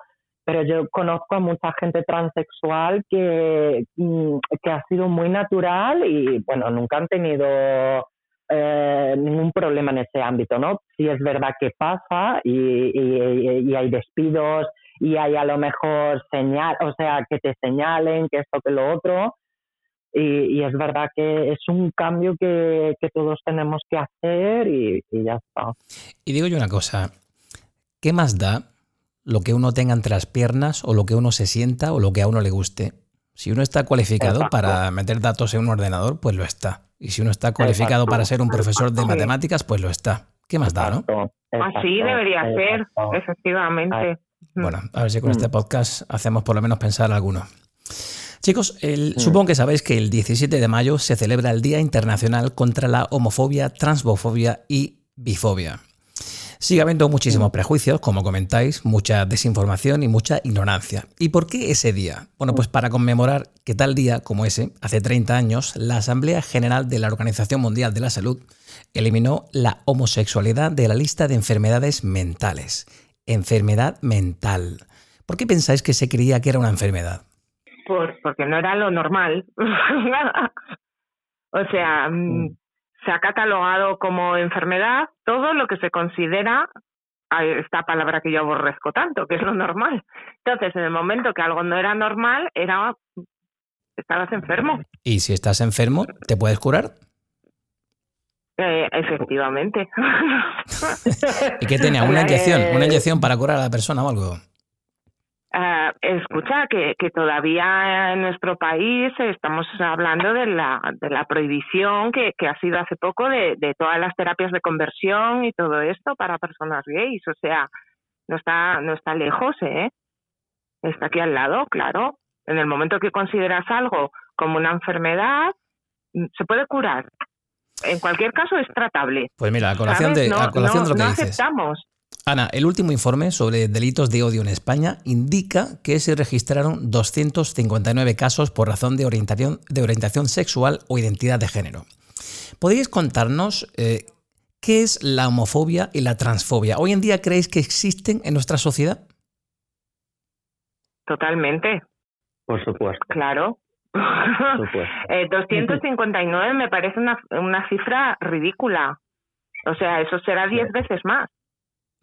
Pero yo conozco a mucha gente transexual que, mm, que ha sido muy natural y, bueno, nunca han tenido eh, ningún problema en ese ámbito, ¿no? Sí es verdad que pasa y, y, hay despidos y hay a lo mejor señal, o sea, que te señalen que esto, que lo otro, y, es verdad que es un cambio que, que todos tenemos que hacer y, y, ya está. Y digo yo una cosa, ¿qué más da lo que uno tenga entre las piernas o lo que uno se sienta o lo que a uno le guste. Si uno está cualificado para meter datos en un ordenador, pues lo está. Y si uno está cualificado para ser un profesor de matemáticas, pues lo está. ¿Qué más da, no? Así debería ser, efectivamente. Bueno, a ver si con este podcast hacemos por lo menos pensar alguno. Chicos, supongo que sabéis que el 17 de mayo se celebra el Día Internacional contra la Homofobia, Transbofobia y Bifobia. Sigue habiendo muchísimos prejuicios, como comentáis, mucha desinformación y mucha ignorancia. ¿Y por qué ese día? Bueno, pues para conmemorar que tal día como ese, hace 30 años, la Asamblea General de la Organización Mundial de la Salud eliminó la homosexualidad de la lista de enfermedades mentales. Enfermedad mental. ¿Por qué pensáis que se creía que era una enfermedad? Pues porque no era lo normal. o sea, mm, mm se ha catalogado como enfermedad todo lo que se considera esta palabra que yo aborrezco tanto, que es lo normal. Entonces, en el momento que algo no era normal, era estabas enfermo. ¿Y si estás enfermo, te puedes curar? Eh, efectivamente. ¿Y qué tenía? ¿Una inyección? ¿Una inyección para curar a la persona o algo? Uh, escucha, que, que todavía en nuestro país estamos hablando de la, de la prohibición que, que ha sido hace poco de, de todas las terapias de conversión y todo esto para personas gays. O sea, no está, no está lejos, ¿eh? Está aquí al lado, claro. En el momento que consideras algo como una enfermedad, mm, se puede curar. En cualquier caso, es tratable. Pues mira, a colación, de, a colación de lo que no dices. aceptamos Ana, el último informe sobre delitos de odio en España indica que se registraron 259 casos por razón de orientación, de orientación sexual o identidad de género. ¿Podríais contarnos eh, qué es la homofobia y la transfobia? ¿Hoy en día creéis que existen en nuestra sociedad? Totalmente. Por supuesto. Claro. eh, 259 me parece una, una cifra ridícula. O sea, eso será 10 veces más.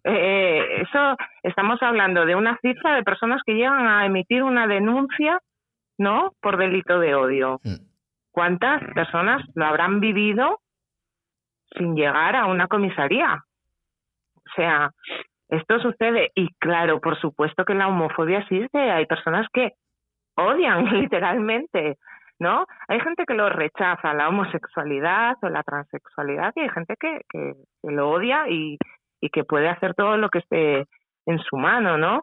Eh, eso estamos hablando de una cifra de personas que llegan a emitir una denuncia, ¿no? Por delito de odio. Mm. ¿Cuántas personas lo habrán vivido sin llegar a una comisaría? O sea, esto sucede y claro, por supuesto que la homofobia existe, hay personas que odian literalmente, ¿no? Hay gente que lo rechaza, la homosexualidad o la transexualidad, y hay gente que, que, que lo odia y, y que puede hacer todo lo que esté en su mano, ¿no?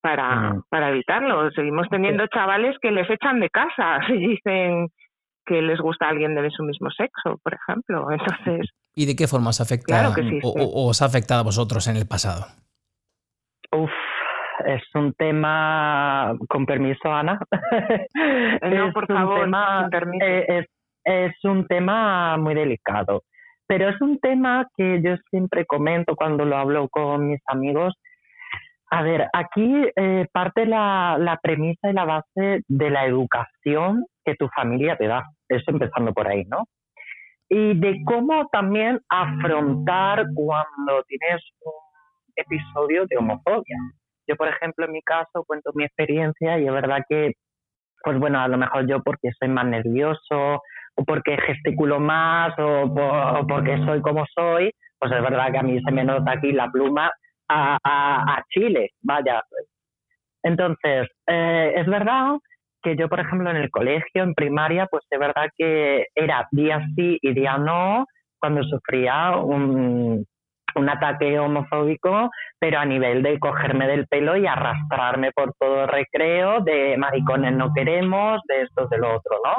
para, para evitarlo. Seguimos teniendo chavales que les echan de casa si dicen que les gusta a alguien de su mismo sexo, por ejemplo. Entonces. ¿Y de qué forma os afecta o, os ha afectado a vosotros en el pasado? Uf, es un tema, con permiso, Ana. no, por favor, eh, es, es un tema muy delicado, pero es un tema que yo siempre comento cuando lo hablo con mis amigos. A ver, aquí eh, parte la, la premisa y la base de la educación que tu familia te da. Eso empezando por ahí, ¿no? Y de cómo también afrontar cuando tienes un episodio de homofobia. Yo, por ejemplo, en mi caso cuento mi experiencia y es verdad que, pues bueno, a lo mejor yo porque soy más nervioso o porque gesticulo más o, porque soy como soy, pues es verdad que a mí se me nota aquí la pluma a, a, Chile, vaya. Entonces, eh, es verdad que yo, por ejemplo, en el colegio, en primaria, pues de verdad que era día sí y día no cuando sufría un, un ataque homofóbico, pero a nivel de cogerme del pelo y arrastrarme por todo el recreo, de maricones no queremos, de esto, de lo otro, ¿no?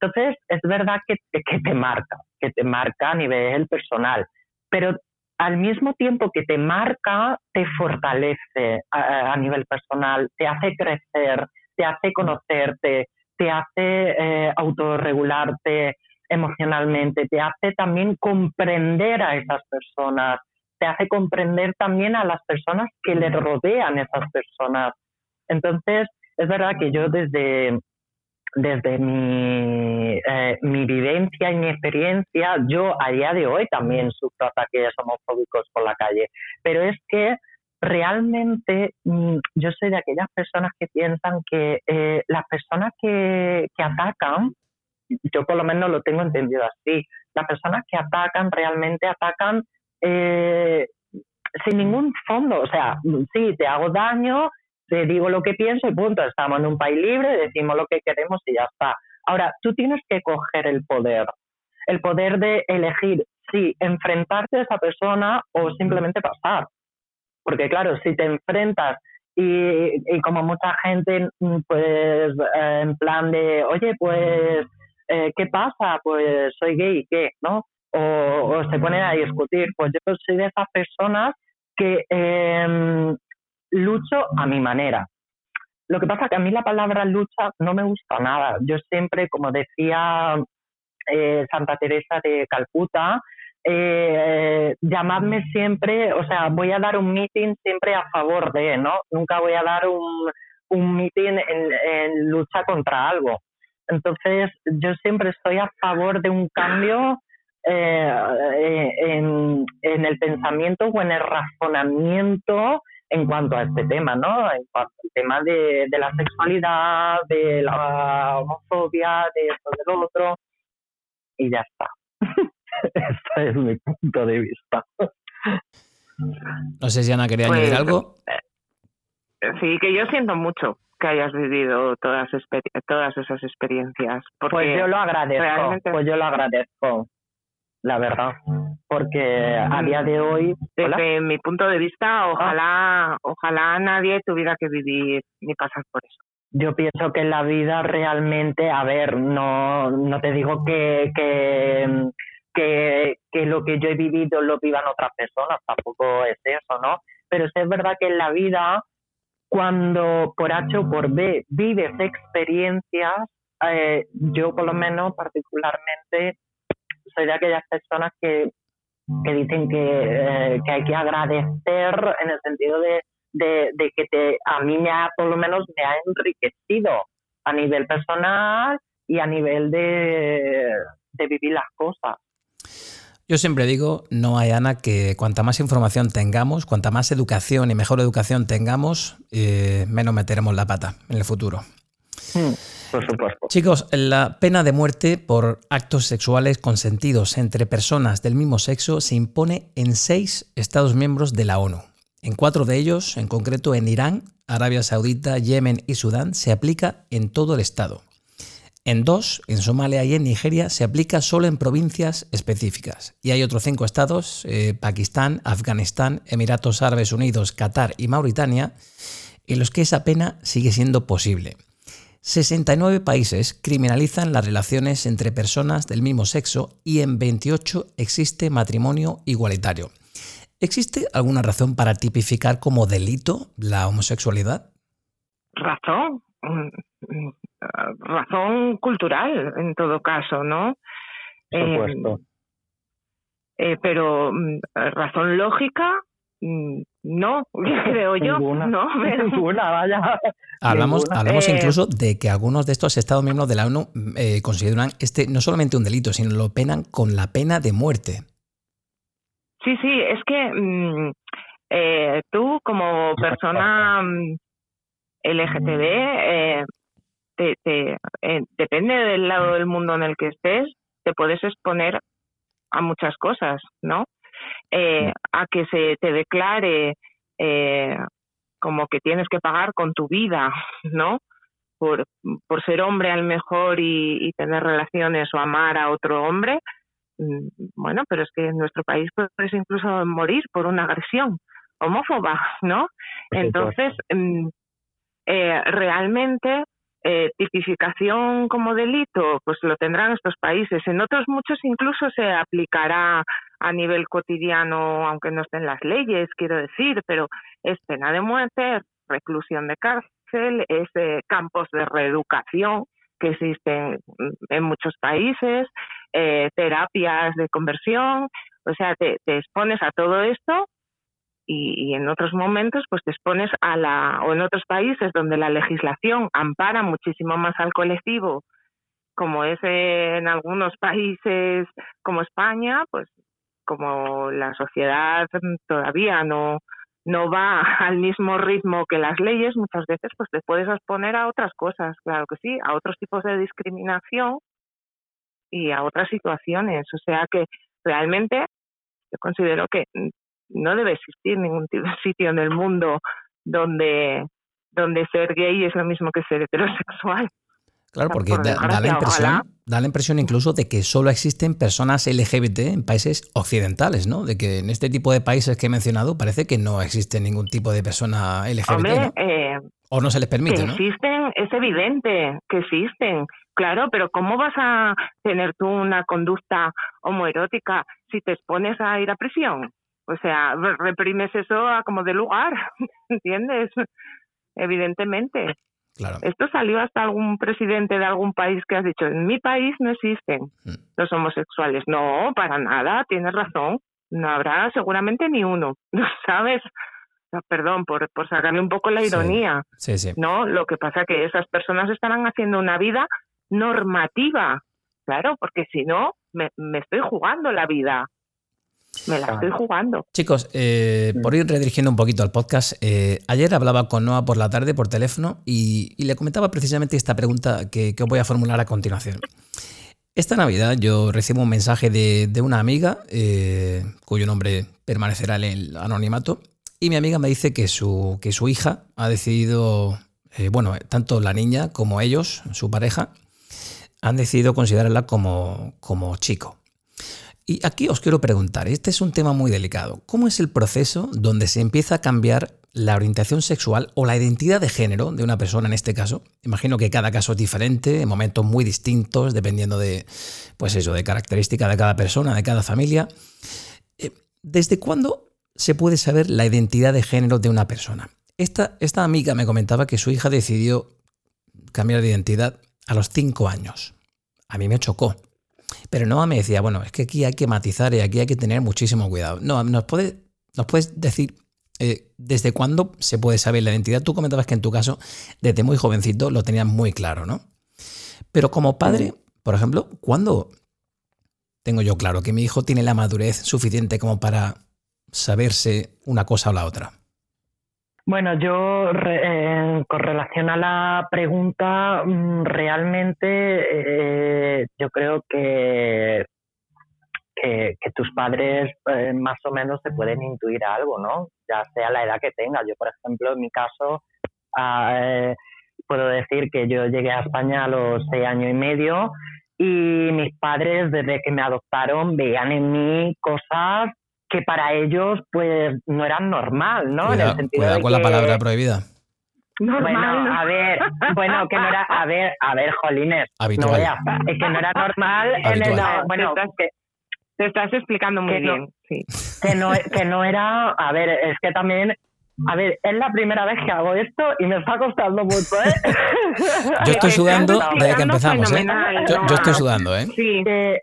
Entonces, es verdad que, que te marca, que te marca a nivel personal, pero al mismo tiempo que te marca, te fortalece a, a nivel personal, te hace crecer, te hace conocerte, te hace eh, autorregularte emocionalmente, te hace también comprender a esas personas, te hace comprender también a las personas que le rodean esas personas. Entonces, es verdad que yo desde, desde mi, eh, mi vivencia y mi experiencia, yo a día de hoy también sufro ataques homofóbicos por la calle, pero es que realmente mm, yo soy de aquellas personas que piensan que eh, las personas que, que atacan, yo por lo menos lo tengo entendido así, las personas que atacan realmente atacan eh, sin ningún fondo, o sea, sí, te hago daño, te digo lo que pienso y punto, estamos en un país libre, decimos lo que queremos y ya está. Ahora, tú tienes que coger el poder, el poder de elegir si enfrentarte a esa persona o simplemente pasar. Porque claro, si te enfrentas y, como mucha gente, mm, pues eh, en plan de, oye, pues, eh, ¿qué pasa? Pues soy gay, ¿qué? ¿No? O, se ponen a discutir. Pues yo soy de esas personas que eh, lucho a mi manera. Lo que pasa es que a mí la palabra lucha no me gusta nada. Yo siempre, como decía eh, Santa Teresa de Calcuta, eh, llamadme siempre, o sea, voy a dar un meeting siempre a favor de, ¿no? Nunca voy a dar un, un meeting en, lucha contra algo. Entonces, yo siempre estoy a favor de un cambio eh, en, en, el pensamiento o en el razonamiento en cuanto a este tema, ¿no? En cuanto al tema de, de la sexualidad, de la homofobia, de esto, de lo otro, y ya está. Este es mi punto de vista. No sé si Ana quería añadir pues, algo. Eh, sí, que yo siento mucho que hayas vivido todas, todas esas experiencias. Pues yo lo agradezco, pues yo lo agradezco, la verdad, porque a día de hoy... Desde mi punto de vista, ojalá, ojalá nadie tuviera que vivir ni pasar por eso. Yo pienso que en la vida realmente, a ver, no, no te digo que, que que, lo que yo he vivido lo vivan otras personas, tampoco es eso, ¿no? Pero es verdad que en la vida, cuando por H o por B vives experiencias, eh, yo por lo menos particularmente soy de aquellas personas que, que dicen que, eh, que hay que agradecer en el sentido de, de, que te, a mí me ha, por lo menos me ha enriquecido a nivel personal y a nivel de, de vivir las cosas. Yo siempre digo, no hay Ana, que cuanta más información tengamos, cuanta más educación y mejor educación tengamos, eh, menos meteremos la pata en el futuro. Hmm, por supuesto. Chicos, la pena de muerte por actos sexuales consentidos entre personas del mismo sexo se impone en seis Estados miembros de la ONU. En cuatro de ellos, en concreto en Irán, Arabia Saudita, Yemen y Sudán, se aplica en todo el Estado. En dos, en Somalia y en Nigeria, se aplica solo en provincias específicas. Y hay otros cinco estados, eh, Pakistán, Afganistán, Emiratos Árabes Unidos, Qatar y Mauritania, en los que esa pena sigue siendo posible. 69 países criminalizan las relaciones entre personas del mismo sexo y en 28 existe matrimonio igualitario. ¿Existe alguna razón para tipificar como delito la homosexualidad? Razón, mm, mm, razón cultural en todo caso, ¿no? Eh, eh, pero mm, razón lógica, no, creo yo. No, ninguna, vaya. Hablamos, hablamos eh, incluso de que algunos de estos estados miembros de la ONU consideran este no solamente un delito, sino lo penan con la pena de muerte. Sí, sí, es que mm, eh, tú como persona mm, LGTB, eh, te, te, eh, depende del lado del mundo en el que estés, te puedes exponer a muchas cosas, ¿no? Eh, a que se te declare eh, como que tienes que pagar con tu vida, ¿no? Por, por ser hombre al mejor y, y tener relaciones o amar a otro hombre, Mm, bueno, pero es que en nuestro país puedes incluso morir por una agresión homófoba, ¿no? Entonces, mm, eh, realmente eh, tipificación como delito, pues lo tendrán estos países. En otros muchos incluso se aplicará a nivel cotidiano, aunque no estén las leyes, quiero decir, pero es pena de muerte, reclusión de cárcel, es eh, campos de reeducación que existen en muchos países, eh, terapias de conversión, o sea, te, expones a todo esto y, en otros momentos pues te expones a la, o en otros países donde la legislación ampara muchísimo más al colectivo, como es en algunos países como España, pues como la sociedad todavía no, no va al mismo ritmo que las leyes, muchas veces pues te puedes exponer a otras cosas, claro que sí, a otros tipos de discriminación y a otras situaciones. O sea que realmente yo considero que no debe existir ningún sitio en el mundo donde, donde ser gay es lo mismo que ser heterosexual. Claro, porque da, la impresión, da la impresión incluso de que solo existen personas LGBT en países occidentales, ¿no? De que en este tipo de países que he mencionado parece que no existe ningún tipo de persona LGBT, eh, o no se les permite, que Existen, es evidente que existen, claro, pero ¿cómo vas a tener tú una conducta homoerótica si te expones a ir a prisión? O sea, reprimes eso a como de lugar, ¿entiendes? Evidentemente. Esto salió hasta algún presidente de algún país que has dicho, en mi país no existen mm. los homosexuales. No, para nada, tienes razón. No habrá seguramente ni uno, ¿sabes? Perdón por, por sacarle un poco la ironía. Sí, sí, No, lo que pasa es que esas personas estarán haciendo una vida normativa, claro, porque si no, me, me estoy jugando la vida. Me la estoy jugando. Chicos, eh, por ir redirigiendo un poquito al podcast, eh, ayer hablaba con Noah por la tarde por teléfono y, le comentaba precisamente esta pregunta que, que, voy a formular a continuación. Esta Navidad yo recibo un mensaje de, una amiga eh, cuyo nombre permanecerá en el anonimato y mi amiga me dice que su, que su hija ha decidido, bueno, tanto la niña como ellos, su pareja, han decidido considerarla como, como chico. Y aquí os quiero preguntar, este es un tema muy delicado. ¿Cómo es el proceso donde se empieza a cambiar la orientación sexual o la identidad de género de una persona en este caso? Imagino que cada caso es diferente, en momentos muy distintos, dependiendo de, pues eso, de características de cada persona, de cada familia. Eh, ¿Desde cuándo se puede saber la identidad de género de una persona? Esta, esta amiga me comentaba que su hija decidió cambiar de identidad a los cinco años. A mí me chocó pero Noah me decía, bueno, es que aquí hay que matizar y aquí hay que tener muchísimo cuidado. No, ¿nos, puede, nos puedes decir eh, desde cuándo se puede saber la identidad? Tú comentabas que en tu caso, desde muy jovencito, lo tenías muy claro, ¿no? Pero como padre, por ejemplo, ¿cuándo tengo yo claro que mi hijo tiene la madurez suficiente como para saberse una cosa o la otra? Bueno, yo eh, con relación a la pregunta, mm, realmente eh, yo creo que, tus padres eh, más o menos se pueden intuir algo, ¿no? Ya sea la edad que tengas. Yo, por ejemplo, en mi caso, ah, puedo decir que yo llegué a España a los seis años y medio y mis padres desde que me adoptaron veían en mí cosas que para ellos pues no eran normal, ¿no? en el sentido de con la palabra prohibida. Normal, a ver, bueno, que no era, a ver, a ver, Jolines, no es que no era normal en el, bueno, que, te estás explicando muy bien, sí. Que no, que no era, a ver, es que también a ver, es la primera vez que hago esto y me está costando mucho, ¿eh? Yo estoy sudando desde que empezamos, ¿eh? Yo, estoy sudando, ¿eh? Sí. Que,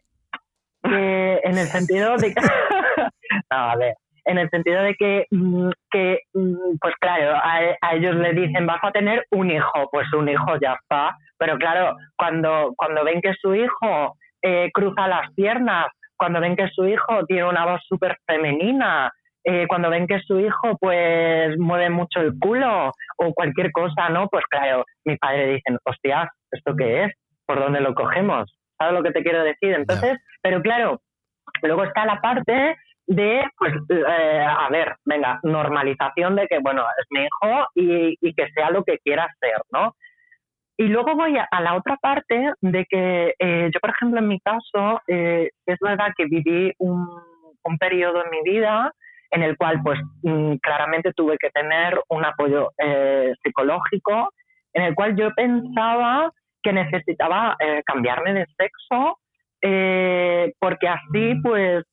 en el sentido de que... no, a ver, en el sentido de que, mm, que mm, pues claro, a, ellos le dicen, vas a tener un hijo, pues un hijo ya está. Pero claro, cuando, cuando ven que su hijo eh, cruza las piernas, cuando ven que su hijo tiene una voz súper femenina, eh, cuando ven que su hijo pues mueve mucho el culo o cualquier cosa, ¿no? Pues claro, mi padre dicen, hostias, ¿esto qué es? ¿Por dónde lo cogemos? ¿Sabes lo que te quiero decir? Entonces, pero claro, luego está la parte de, pues, eh, a ver, venga, normalización de que, bueno, es mi hijo y, que sea lo que quiera ser, ¿no? Y luego voy a, la otra parte de que eh, yo, por ejemplo, en mi caso, es verdad que viví un, un periodo en mi vida en el cual pues mm, claramente tuve que tener un apoyo eh, psicológico, en el cual yo pensaba que necesitaba eh, cambiarme de sexo eh, porque así pues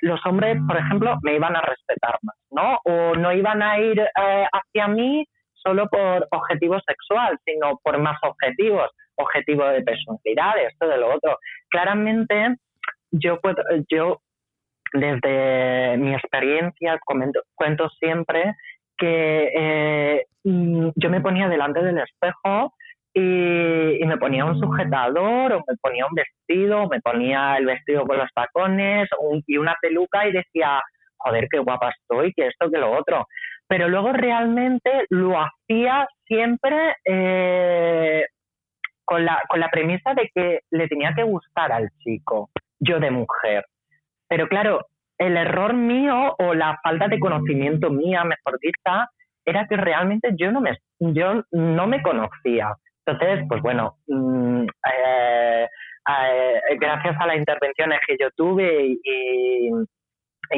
los hombres, por ejemplo, me iban a respetar más, ¿no? O no iban a ir hacia mí solo por objetivo sexual, sino por más objetivos, objetivo de personalidad, esto de lo otro. Claramente yo, yo desde mi experiencia cuento siempre que eh, yo me ponía delante del espejo y, me ponía un sujetador o me ponía un vestido, me ponía el vestido con los tacones y una peluca y decía, joder, qué guapa estoy, que esto, que lo otro. Pero luego realmente lo hacía siempre eh, con, la, con la premisa de que le tenía que gustar al chico, yo de mujer. Pero claro, el error mío o la falta de conocimiento mía, mejor dicho, era que realmente yo no me, yo no me conocía. Entonces, pues bueno, mm, eh, gracias a las intervenciones que yo tuve y,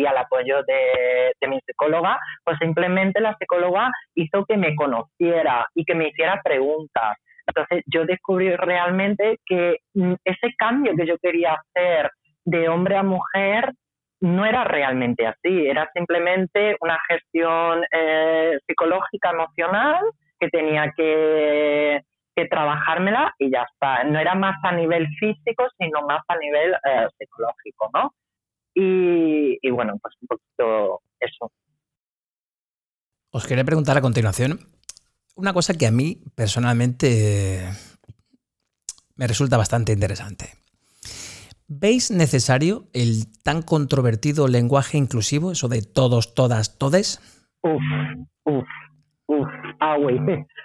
al apoyo de, de, mi psicóloga, pues simplemente la psicóloga hizo que me conociera y que me hiciera preguntas. Entonces yo descubrí realmente que mm, ese cambio que yo quería hacer de hombre a mujer no era realmente así, era simplemente una gestión eh, psicológica, emocional, que tenía que, trabajármela y ya está. No era más a nivel físico, sino más a nivel eh, psicológico, ¿no? Y, y, bueno, pues un poquito eso. Os quería preguntar a continuación una cosa que a mí personalmente me resulta bastante interesante. ¿Veis necesario el tan controvertido lenguaje inclusivo, eso de todos, todas, todes? Uf, uf, uf, ah, güey.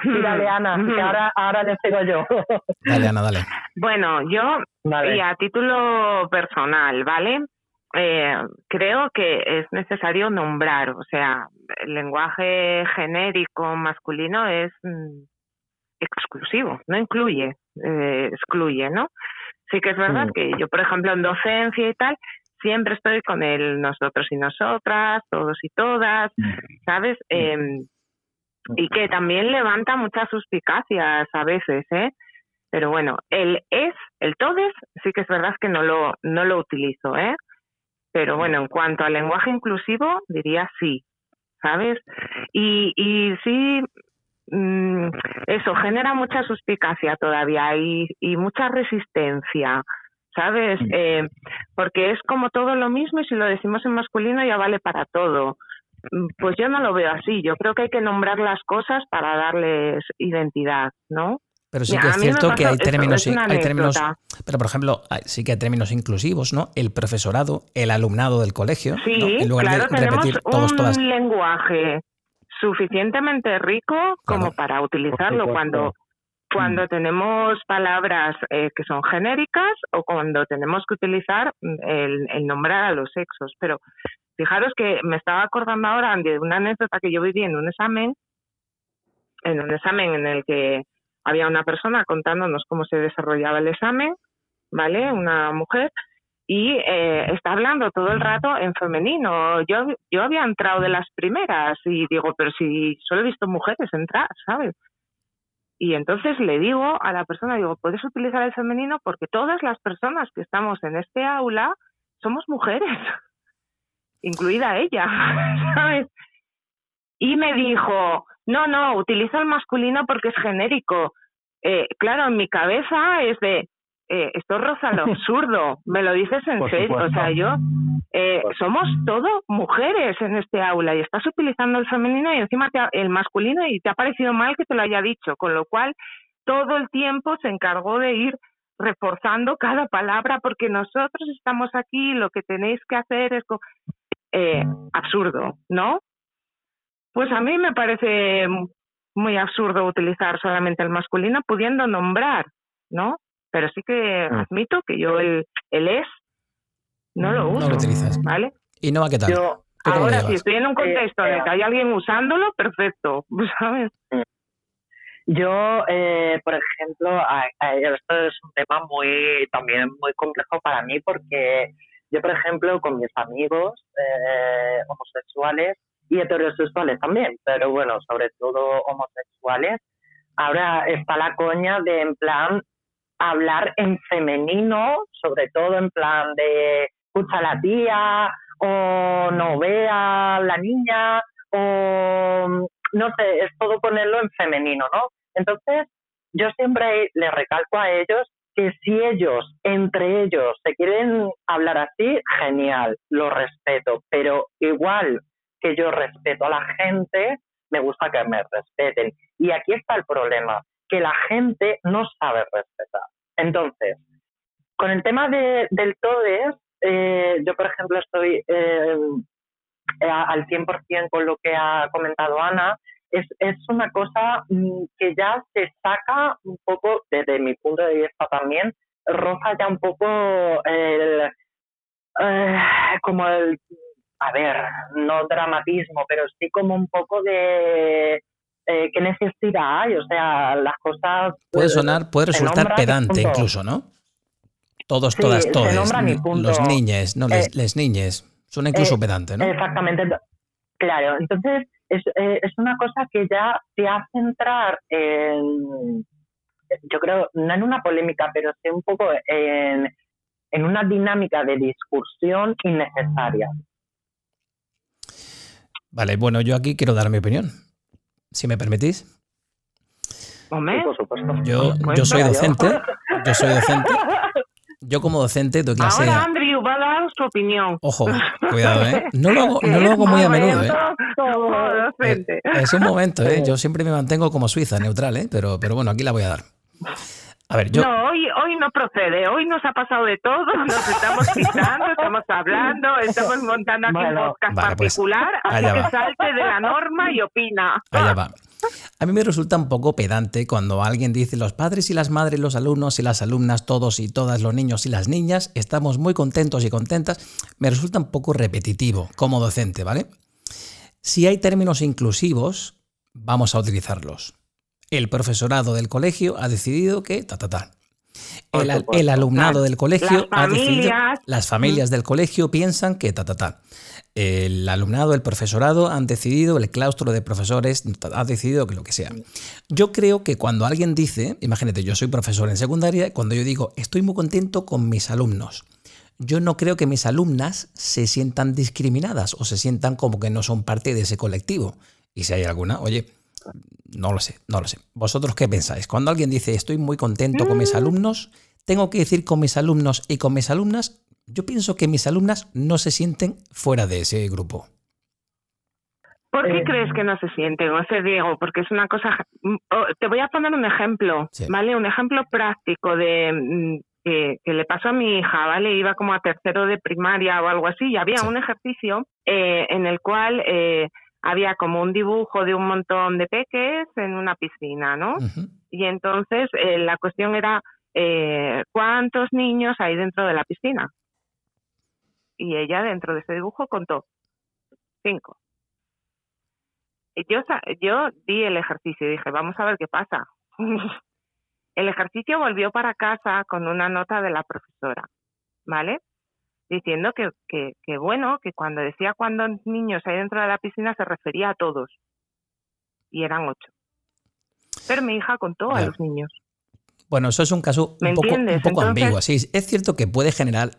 Dale, Ana, que ahora, ahora le sigo yo. Dale, Ana, dale. Bueno, yo, y a título personal, ¿vale? Eh, creo que es necesario nombrar, o sea, el lenguaje genérico masculino es mm, exclusivo, no incluye, eh, excluye, ¿no? Sí que es verdad mm. que yo, por ejemplo, en docencia y tal, siempre estoy con el nosotros y nosotras, todos y todas, mm. ¿sabes? Mm. Y que también levanta muchas suspicacias a veces, ¿eh? Pero bueno, el es, el todes, sí que es verdad que no lo, no lo utilizo, ¿eh? Pero bueno, en cuanto al lenguaje inclusivo, diría sí, ¿sabes? Y, y sí Mm, eso genera mucha suspicacia todavía y, y mucha resistencia, ¿sabes? Eh, porque es como todo lo mismo y si lo decimos en masculino ya vale para todo. Pues yo no lo veo así. Yo creo que hay que nombrar las cosas para darles identidad, ¿no? Pero sí que es cierto que hay términos, hay términos, pero por ejemplo, sí que hay términos inclusivos, ¿no? El profesorado, el alumnado del colegio, sí, en lugar de repetir todos, un lenguaje suficientemente rico como para utilizarlo cuando cuando mm. tenemos palabras eh, que son genéricas o cuando tenemos que utilizar mm, el, el, nombrar a los sexos. Pero fijaros que me estaba acordando ahora de una anécdota que yo viví en un examen, en un examen en el que había una persona contándonos cómo se desarrollaba el examen, ¿vale? Una mujer, y eh, está hablando todo el rato en femenino. Yo, yo había entrado de las primeras y digo, pero si solo he visto mujeres entrar, ¿sabes? Y entonces le digo a la persona, digo, puedes utilizar el femenino porque todas las personas que estamos en este aula somos mujeres, incluida ella, ¿sabes? Y me dijo, no, no, utiliza el masculino porque es genérico. Eh, claro, en mi cabeza es de, eh, esto roza lo absurdo, me lo dices en serio, o sea, yo, eh, somos todo mujeres en este aula y estás utilizando el femenino y encima el masculino y te ha parecido mal que te lo haya dicho, con lo cual todo el tiempo se encargó de ir reforzando cada palabra porque nosotros estamos aquí, lo que tenéis que hacer es eh, absurdo, ¿no? Pues a mí me parece muy absurdo utilizar solamente el masculino pudiendo nombrar, ¿no? Pero sí que mm. admito que yo el, el es no lo uso. No lo utilizas. ¿Vale? ¿Y no va qué tal? Yo, ahora, si estoy en un contexto en el que hay alguien usándolo, perfecto, ¿sabes? Mm. Yo, eh, por ejemplo, esto es un tema muy también muy complejo para mí porque yo, por ejemplo, con mis amigos eh, homosexuales y heterosexuales también, pero bueno, sobre todo homosexuales, ahora está la coña de en plan hablar en femenino, sobre todo en plan de escucha a la tía o no vea la niña o no sé, es todo ponerlo en femenino, ¿no? Entonces, yo siempre le recalco a ellos que si ellos, entre ellos, se quieren hablar así, genial, lo respeto, pero igual que yo respeto a la gente, me gusta que me respeten. Y aquí está el problema, que la gente no sabe respetar. Entonces, con el tema de, del TODES, eh, yo, por ejemplo, estoy eh, al 100% con lo que ha comentado Ana, es, es una cosa mm, que ya se saca un poco, desde mi punto de vista también, roja ya un poco el, eh, como el, a ver, no dramatismo, pero sí como un poco de eh, qué necesidad hay, o sea, las cosas... Puede sonar, puede resultar pedante incluso, ¿no? Todos, todas, todas. Los niñes, no, les, eh, niñes. Suena incluso eh, pedante, ¿no? Exactamente. Claro, entonces es, eh, es una cosa que ya te hace entrar en, yo creo, no en una polémica, pero sí un poco en, en una dinámica de discusión innecesaria. Vale, bueno, yo aquí quiero dar mi opinión, si me permitís. por supuesto. Yo, yo soy docente, yo soy docente. Yo como docente doy clase... Ahora Andrew va a dar su opinión. Ojo, cuidado, ¿eh? No lo hago, no lo hago muy a menudo, ¿eh? docente. Es un momento, ¿eh? Yo siempre me mantengo como Suiza, neutral, ¿eh? Pero, pero bueno, aquí la voy a dar. A ver, yo... No, hoy, hoy no procede. Hoy nos ha pasado de todo. Nos estamos quitando, estamos hablando, estamos montando aquí un podcast pues, particular. así que salte de la norma y opina. Allá va. A mí me resulta un poco pedante cuando alguien dice los padres y las madres, los alumnos y las alumnas, todos y todas, los niños y las niñas, estamos muy contentos y contentas. Me resulta un poco repetitivo como docente, ¿vale? Si hay términos inclusivos, vamos a utilizarlos el profesorado del colegio ha decidido que ta ta ta. El, alumnado del colegio ha decidido, las familias del colegio piensan que ta ta ta. El alumnado, el profesorado han decidido, el claustro de profesores ha decidido que lo que sea. Yo creo que cuando alguien dice, imagínate, yo soy profesor en secundaria, cuando yo digo estoy muy contento con mis alumnos, yo no creo que mis alumnas se sientan discriminadas o se sientan como que no son parte de ese colectivo. Y si hay alguna, oye, no lo sé, no lo sé. ¿Vosotros qué pensáis? Cuando alguien dice estoy muy contento con mis mm. alumnos, tengo que decir con mis alumnos y con mis alumnas, yo pienso que mis alumnas no se sienten fuera de ese grupo. ¿Por qué eh. crees que no se sienten? O sea, Diego, porque es una cosa... Mm, te voy a poner un ejemplo, ¿vale? Un ejemplo práctico de mm, que, le pasó a mi hija, ¿vale? Iba como a tercero de primaria o algo así y había un ejercicio eh, en el cual... Eh, había como un dibujo de un montón de peques en una piscina, ¿no? Y entonces eh, la cuestión era eh, cuántos niños hay dentro de la piscina. Y ella dentro de ese dibujo contó cinco. Y yo, yo di el ejercicio y dije, vamos a ver qué pasa. el ejercicio volvió para casa con una nota de la profesora, ¿vale? Diciendo que, que, bueno, que cuando decía cuántos niños hay dentro de la piscina se refería a todos. Y eran ocho. Pero mi hija contó a los niños. Bueno, eso es un caso un poco, ambiguo. Sí, es cierto que puede generar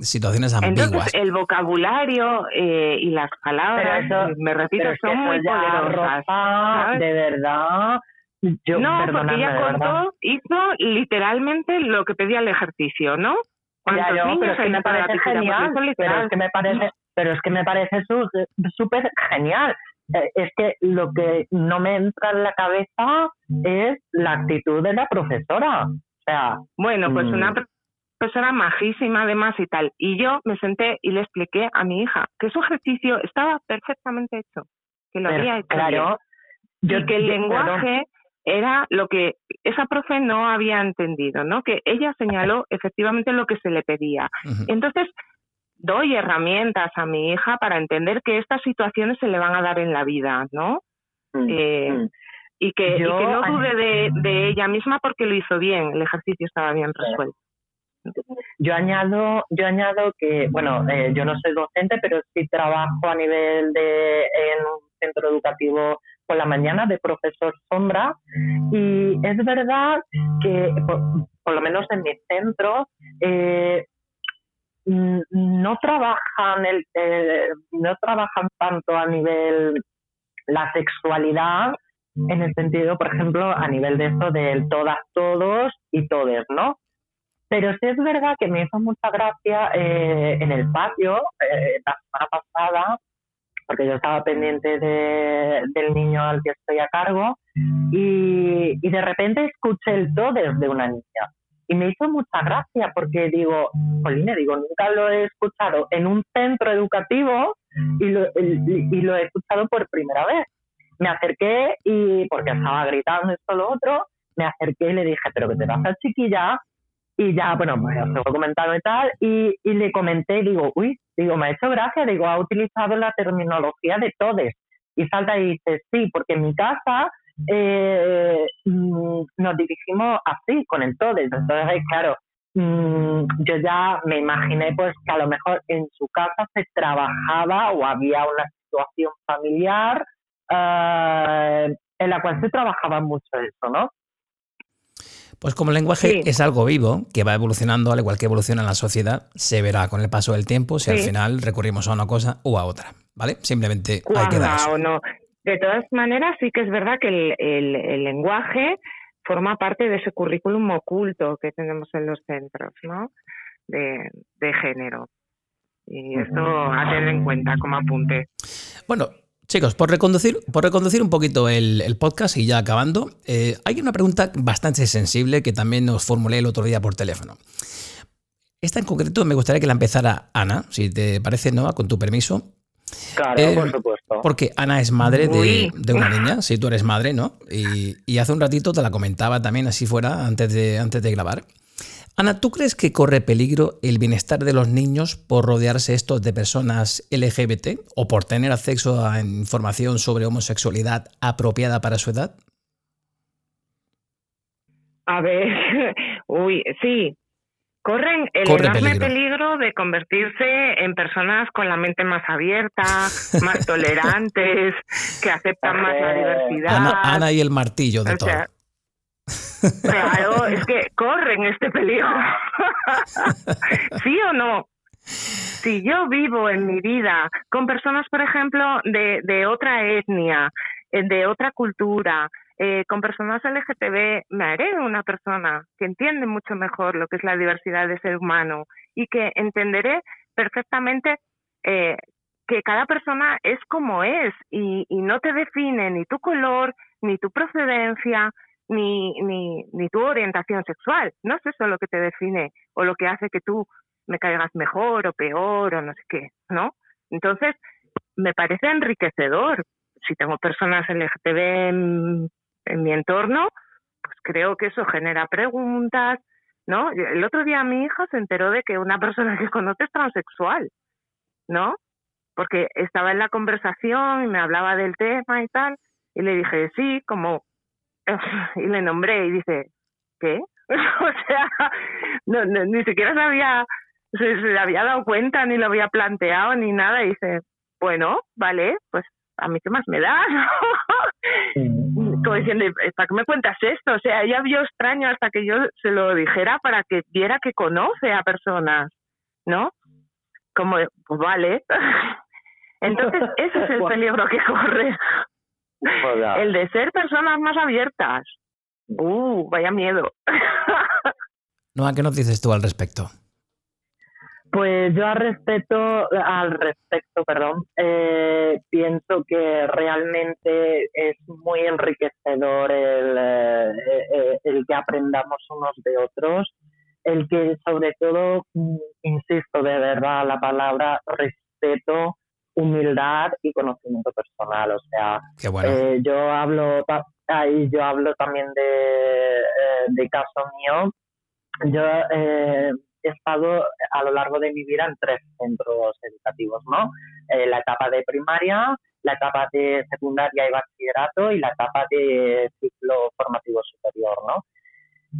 situaciones ambiguas. Entonces, el vocabulario eh, y las palabras, me repito, son muy poderosas. de verdad. no, porque ella contó, hizo literalmente lo que pedía el ejercicio, ¿no? Ya, yo, pero es que me parece genial. Pero es que me parece, pero es que me parece súper genial. Eh, es que lo que no me entra en la cabeza es la actitud de la profesora. O sea, bueno, pues una mm. profesora majísima además y tal. Y yo me senté y le expliqué a mi hija que su ejercicio estaba perfectamente hecho, que lo había hecho. Claro. y que el lenguaje era lo que esa profe no había entendido, ¿no? Que ella señaló efectivamente lo que se le pedía. Entonces, doy herramientas a mi hija para entender que estas situaciones se le van a dar en la vida, ¿no? Mm, eh, mm. y, que, no dude de, ella misma porque lo hizo bien, el ejercicio estaba bien resuelto. Yo añado, yo añado que, bueno, eh, yo no soy docente, pero sí trabajo a nivel de en un centro educativo por la mañana de profesor sombra y es verdad que por, lo menos en mi centro eh, Mm, no trabajan el, eh, no trabajan tanto a nivel la sexualidad en el sentido, por ejemplo, a nivel de eso del todas, todos y todes, ¿no? Pero sí es verdad que me hizo mucha gracia eh, en el patio la semana pasada, porque yo estaba pendiente de, del niño al que estoy a cargo, y, y de repente escuché el todes de una niña y me hizo mucha gracia porque digo, Pauline, digo, nunca lo he escuchado en un centro educativo y lo, y lo he escuchado por primera vez. Me acerqué y, porque estaba gritando esto lo otro, me acerqué y le dije, pero que te pasa chiquilla, y ya, bueno, me lo comentado y tal, y, y le comenté, digo, uy, digo, me ha hecho gracia, digo, ha utilizado la terminología de todes. Y salta y dice, sí, porque en mi casa eh, mm, nos dirigimos así, con el todo. Entonces, claro, mm, yo ya me imaginé pues que a lo mejor en su casa se trabajaba o había una situación familiar eh, en la cual se trabajaba mucho eso, ¿no? Pues como el lenguaje es algo vivo, que va evolucionando al igual que evoluciona la sociedad, se verá con el paso del tiempo si al final recurrimos a una cosa u a otra, ¿vale? Simplemente hay que dar eso. no. De todas maneras, sí que es verdad que el, lenguaje forma parte de ese currículum oculto que tenemos en los centros, ¿no? De, género. Y esto a tener en cuenta como apunte. Bueno, Chicos, por reconducir, por reconducir un poquito el, podcast y ya acabando, eh, hay una pregunta bastante sensible que también nos formulé el otro día por teléfono. Esta en concreto me gustaría que la empezara Ana, si te parece, Noah, con tu permiso. Claro, eh, por supuesto. Porque Ana es madre de, una niña, si tú eres madre, ¿no? Y, hace un ratito te la comentaba también así fuera antes de, antes de grabar. Ana, ¿tú crees que corre peligro el bienestar de los niños por rodearse estos de personas LGBT o por tener acceso a información sobre homosexualidad apropiada para su edad? A ver, uy, sí, corren el enorme peligro. de convertirse en personas con la mente más abierta, más tolerantes, que aceptan más la diversidad. Ana, y el martillo de todo. Claro, es que corren este peligro. ¿Sí o no? Si yo vivo en mi vida con personas, por ejemplo, de, de otra etnia, eh, de otra cultura, eh, con personas LGTB me haré una persona que entiende mucho mejor lo que es la diversidad de ser humano y que entenderé perfectamente eh, que cada persona es como es y, no te define ni tu color, ni tu procedencia, ni, ni, ni tu orientación sexual. No es eso lo que te define o lo que hace que tú me caigas mejor o peor o no sé qué, ¿no? Entonces, me parece enriquecedor. Si tengo personas LGTB en mi entorno, pues creo que eso genera preguntas, ¿no? El otro día mi hija se enteró de que una persona que conoce es transexual, ¿no? Porque estaba en la conversación y me hablaba del tema y tal, y le dije, sí, como, y le nombré y dice, ¿qué? o sea, no, ni siquiera se había, se, se había dado cuenta, ni lo había planteado, ni nada, y dice, bueno, vale, pues a mí qué más me da, como diciendo, ¿para qué me cuentas esto? O sea, ella vio extraño hasta que yo se lo dijera para que viera que conoce a personas, ¿no? Como, pues vale. Entonces, ese es el peligro que corre. El de ser personas más abiertas. Uh, vaya miedo. Noa, ¿qué nos dices tú al respecto? Pues yo al respecto, al respecto, perdón, eh, pienso que realmente es muy enriquecedor el, eh, eh, el que aprendamos unos de otros, el que sobre todo, mm, insisto de verdad, la palabra respeto, humildad y conocimiento personal. O sea, yo hablo ahí yo hablo también de, de caso mío. Yo he estado a lo largo de mi vida en tres centros educativos, ¿no? Eh, la etapa de primaria, la etapa de secundaria y bachillerato y la etapa de ciclo formativo superior, ¿no?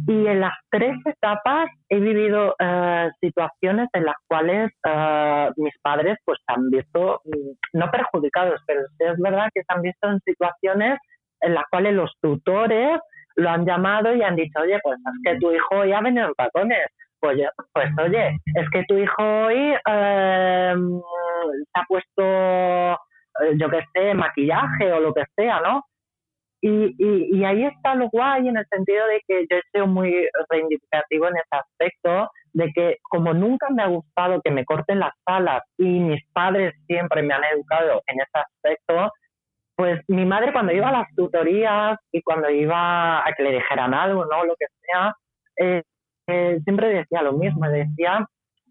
Y en las tres etapas he vivido eh, situaciones en las cuales eh, mis padres pues se han visto, mm, no perjudicados, pero es verdad que se han visto en situaciones en las cuales los tutores lo han llamado y han dicho, oye, pues es que tu hijo ya ha venido en tacones, pues, pues oye, es que tu hijo hoy eh, se ha puesto, eh, yo qué sé, maquillaje o lo que sea, ¿no? Y, y, ahí está lo guay en el sentido de que yo he sido muy reivindicativo en ese aspecto, de que como nunca me ha gustado que me corten las alas y mis padres siempre me han educado en ese aspecto, pues mi madre cuando iba a las tutorías y cuando iba a que le dijeran algo, ¿no? Lo que sea, eh, eh, siempre decía lo mismo, decía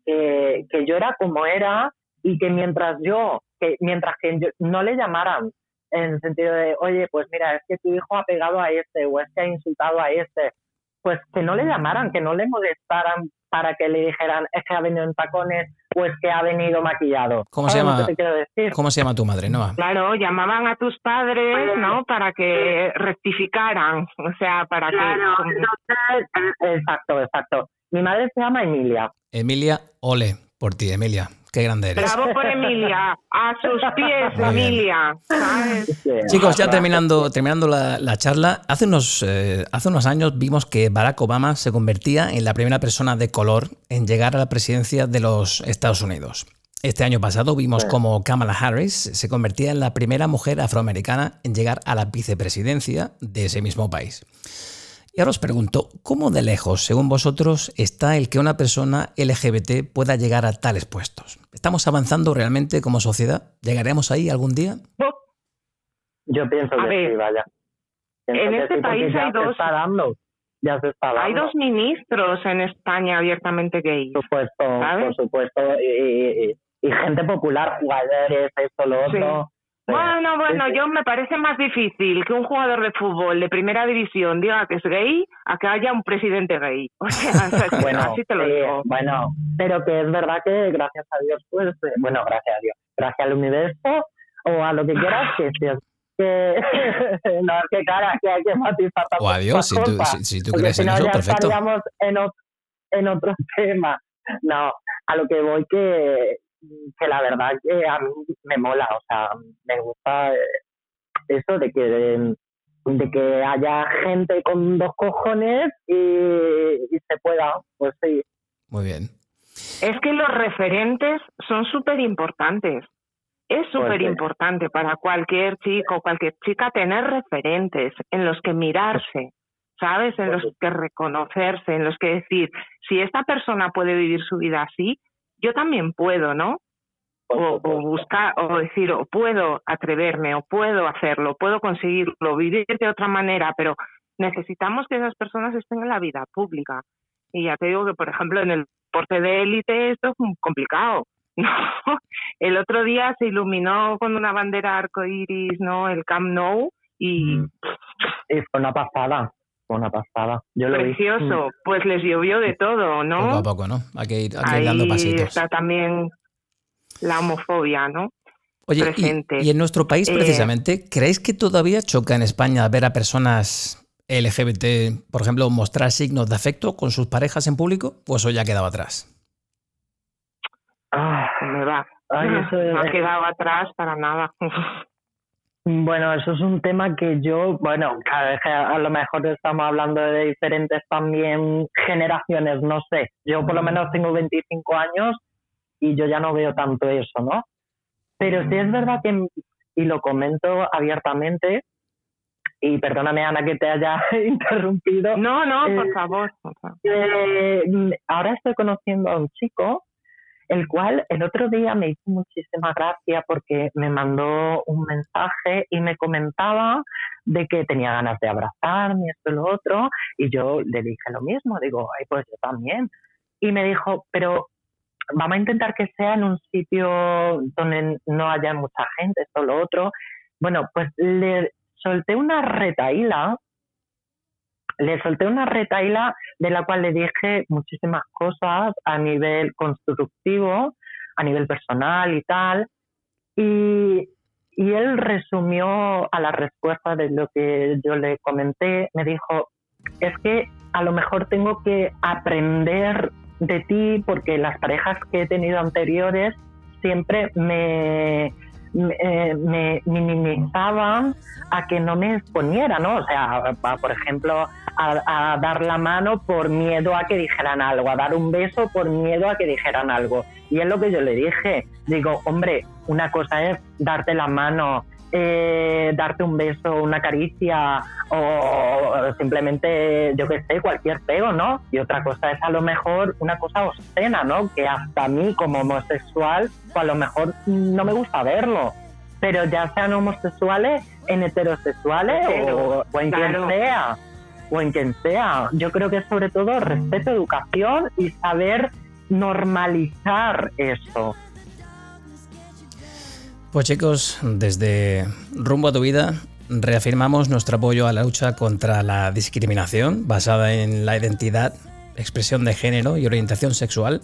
que, que, yo era como era y que mientras yo, que mientras que no le llamaran en el sentido de, oye, pues mira, es que tu hijo ha pegado a este o es que ha insultado a este, pues que no le llamaran, que no le molestaran para que le dijeran es que ha venido en tacones o es que ha venido maquillado. ¿Cómo se llama? ¿Cómo se llama tu madre, Noah? Claro, llamaban a tus padres, ¿no? Para que rectificaran, o sea, para claro, que... exacto, exacto. Mi madre se llama Emilia. Emilia, ole por ti, Emilia. Qué grande eres. Bravo por Emilia. A sus pies, Emilia. Chicos, ya terminando, terminando la, charla, hace unos, eh, hace unos años vimos que Barack Obama se convertía en la primera persona de color en llegar a la presidencia de los Estados Unidos. Este año pasado vimos como Kamala Harris se convertía en la primera mujer afroamericana en llegar a la vicepresidencia de ese mismo país. Y ahora os pregunto, ¿cómo de lejos, según vosotros, está el que una persona LGBT pueda llegar a tales puestos? ¿Estamos avanzando realmente como sociedad? ¿Llegaremos ahí algún día? Yo pienso que sí, vaya. en este país hay dos... ya se está Hay dos ministros en España abiertamente gays. Por supuesto, por supuesto. Y, gente popular, jugadores, esto, lo otro. Bueno, bueno, yo me parece más difícil que un jugador de fútbol de primera división diga que es gay a que haya un presidente gay. O sea, bueno, así te lo digo. Bueno, pero que es verdad que gracias a Dios, pues, eh, bueno, gracias a Dios, gracias al universo o a lo que quieras, que que no, es que cara, que hay que matizar O a Dios, si tú, si, tú crees en eso, perfecto. estaríamos en, en otro tema. No, a lo que voy que que la verdad que a mí me mola, o sea, me gusta eh, eso de que de, que haya gente con dos cojones y, se pueda, pues sí. Muy bien. Es que los referentes son súper importantes. Es pues súper importante para cualquier chico o cualquier chica tener referentes en los que mirarse, ¿sabes? En los que reconocerse, en los que decir, si esta persona puede vivir su vida así, yo también puedo, ¿no? O, buscar, o decir, o puedo atreverme, o puedo hacerlo, puedo conseguirlo, vivir de otra manera, pero necesitamos que esas personas estén en la vida pública. Y ya te digo que, por ejemplo, en el deporte de élite esto es complicado. El otro día se iluminó con una bandera arcoíris, ¿no? El Camp Nou y... Mm. Es una pasada una pasada. Yo Precioso, pues les llovió de todo, ¿no? Poco a poco, ¿no? Hay que ir, dando pasitos. está también la homofobia, ¿no? Oye, y, en nuestro país eh, precisamente, ¿creéis que todavía choca en España ver a personas LGBT, por ejemplo, mostrar signos de afecto con sus parejas en público? ¿O eso ya ha quedado atrás? Ah, me va. no ha quedado atrás para nada. Bueno, eso es un tema que yo, bueno, a lo mejor estamos hablando de diferentes también generaciones, no sé. Yo por lo menos tengo 25 años y yo ya no veo tanto eso, ¿no? Pero sí es verdad que, y lo comento abiertamente, y perdóname Ana que te haya interrumpido. No, no, por eh, favor. Eh, ahora estoy conociendo a un chico el cual el otro día me hizo muchísima gracia porque me mandó un mensaje y me comentaba de que tenía ganas de abrazarme, esto y lo otro, y yo le dije lo mismo, digo, ay, pues yo también. Y me dijo, pero vamos a intentar que sea en un sitio donde no haya mucha gente, esto lo otro. Bueno, pues le solté una retaíla le solté una retaila de la cual le dije muchísimas cosas a nivel constructivo, a nivel personal y tal. Y, y él resumió a la respuesta de lo que yo le comenté, me dijo, es que a lo mejor tengo que aprender de ti porque las parejas que he tenido anteriores siempre me, eh, me, minimizaban a que no me exponiera, ¿no? O sea, por ejemplo, a, dar la mano por miedo a que dijeran algo, a dar un beso por miedo a que dijeran algo. Y es lo que yo le dije. Digo, hombre, una cosa es darte la mano, eh, darte un beso, una caricia o simplemente, yo qué sé, cualquier pego, ¿no? Y otra cosa es a lo mejor una cosa obscena, ¿no? Que hasta a mí como homosexual o a lo mejor no me gusta verlo. Pero ya sean homosexuales, en heterosexuales o, en quien sea. O en quien sea. Yo creo que sobre todo respeto, educación y saber normalizar eso. Pues chicos, desde Rumbo a tu vida reafirmamos nuestro apoyo a la lucha contra la discriminación basada en la identidad, expresión de género y orientación sexual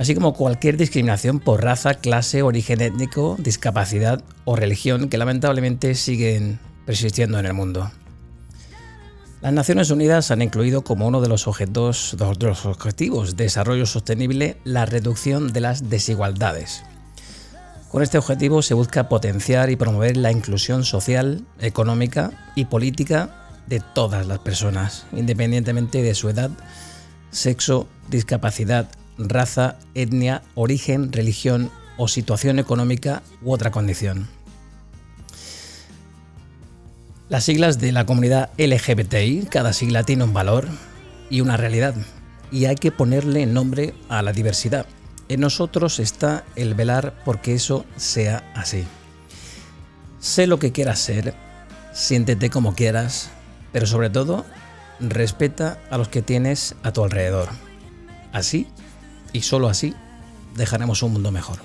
así como cualquier discriminación por raza, clase, origen étnico, discapacidad o religión que lamentablemente siguen persistiendo en el mundo. Las Naciones Unidas han incluido como uno de los, de los objetivos de desarrollo sostenible la reducción de las desigualdades. Con este objetivo se busca potenciar y promover la inclusión social, económica y política de todas las personas, independientemente de su edad, sexo, discapacidad, raza, etnia, origen, religión o situación económica u otra condición. Las siglas de la comunidad LGBTI, cada sigla tiene un valor y una realidad, y hay que ponerle nombre a la diversidad. En nosotros está el velar porque eso sea así. Sé lo que quieras ser, siéntete como quieras, pero sobre todo, respeta a los que tienes a tu alrededor. Así y solo así dejaremos un mundo mejor.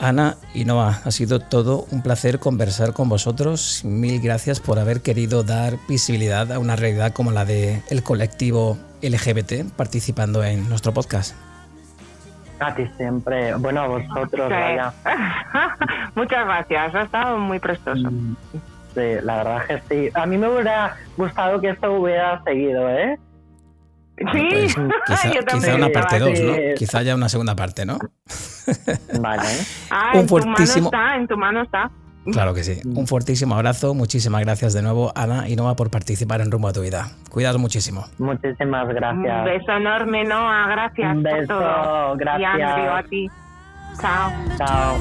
Ana y Noah, ha sido todo un placer conversar con vosotros. Mil gracias por haber querido dar visibilidad a una realidad como la del el colectivo LGBT participando en nuestro podcast. A ti siempre. Bueno, a vosotros, vaya. Muchas gracias, ha estado muy prestoso. Mm, sí, la verdad que sí. A mí me hubiera gustado que esto hubiera seguido, ¿eh? Sí, pues, quizá, una parte 2, ¿no? Quizá haya una segunda parte, ¿no? Vale. Ah, un en fuertísimo... tu mano está, en tu mano está. Claro que sí. Un fuertísimo abrazo. Muchísimas gracias de nuevo, Ana y Noah, por participar en Rumbo a tu Vida. Cuidaos muchísimo. Muchísimas gracias. Un beso enorme, Noah. Gracias Un beso, por todo. Gracias. Y a ti. Chao. Chao.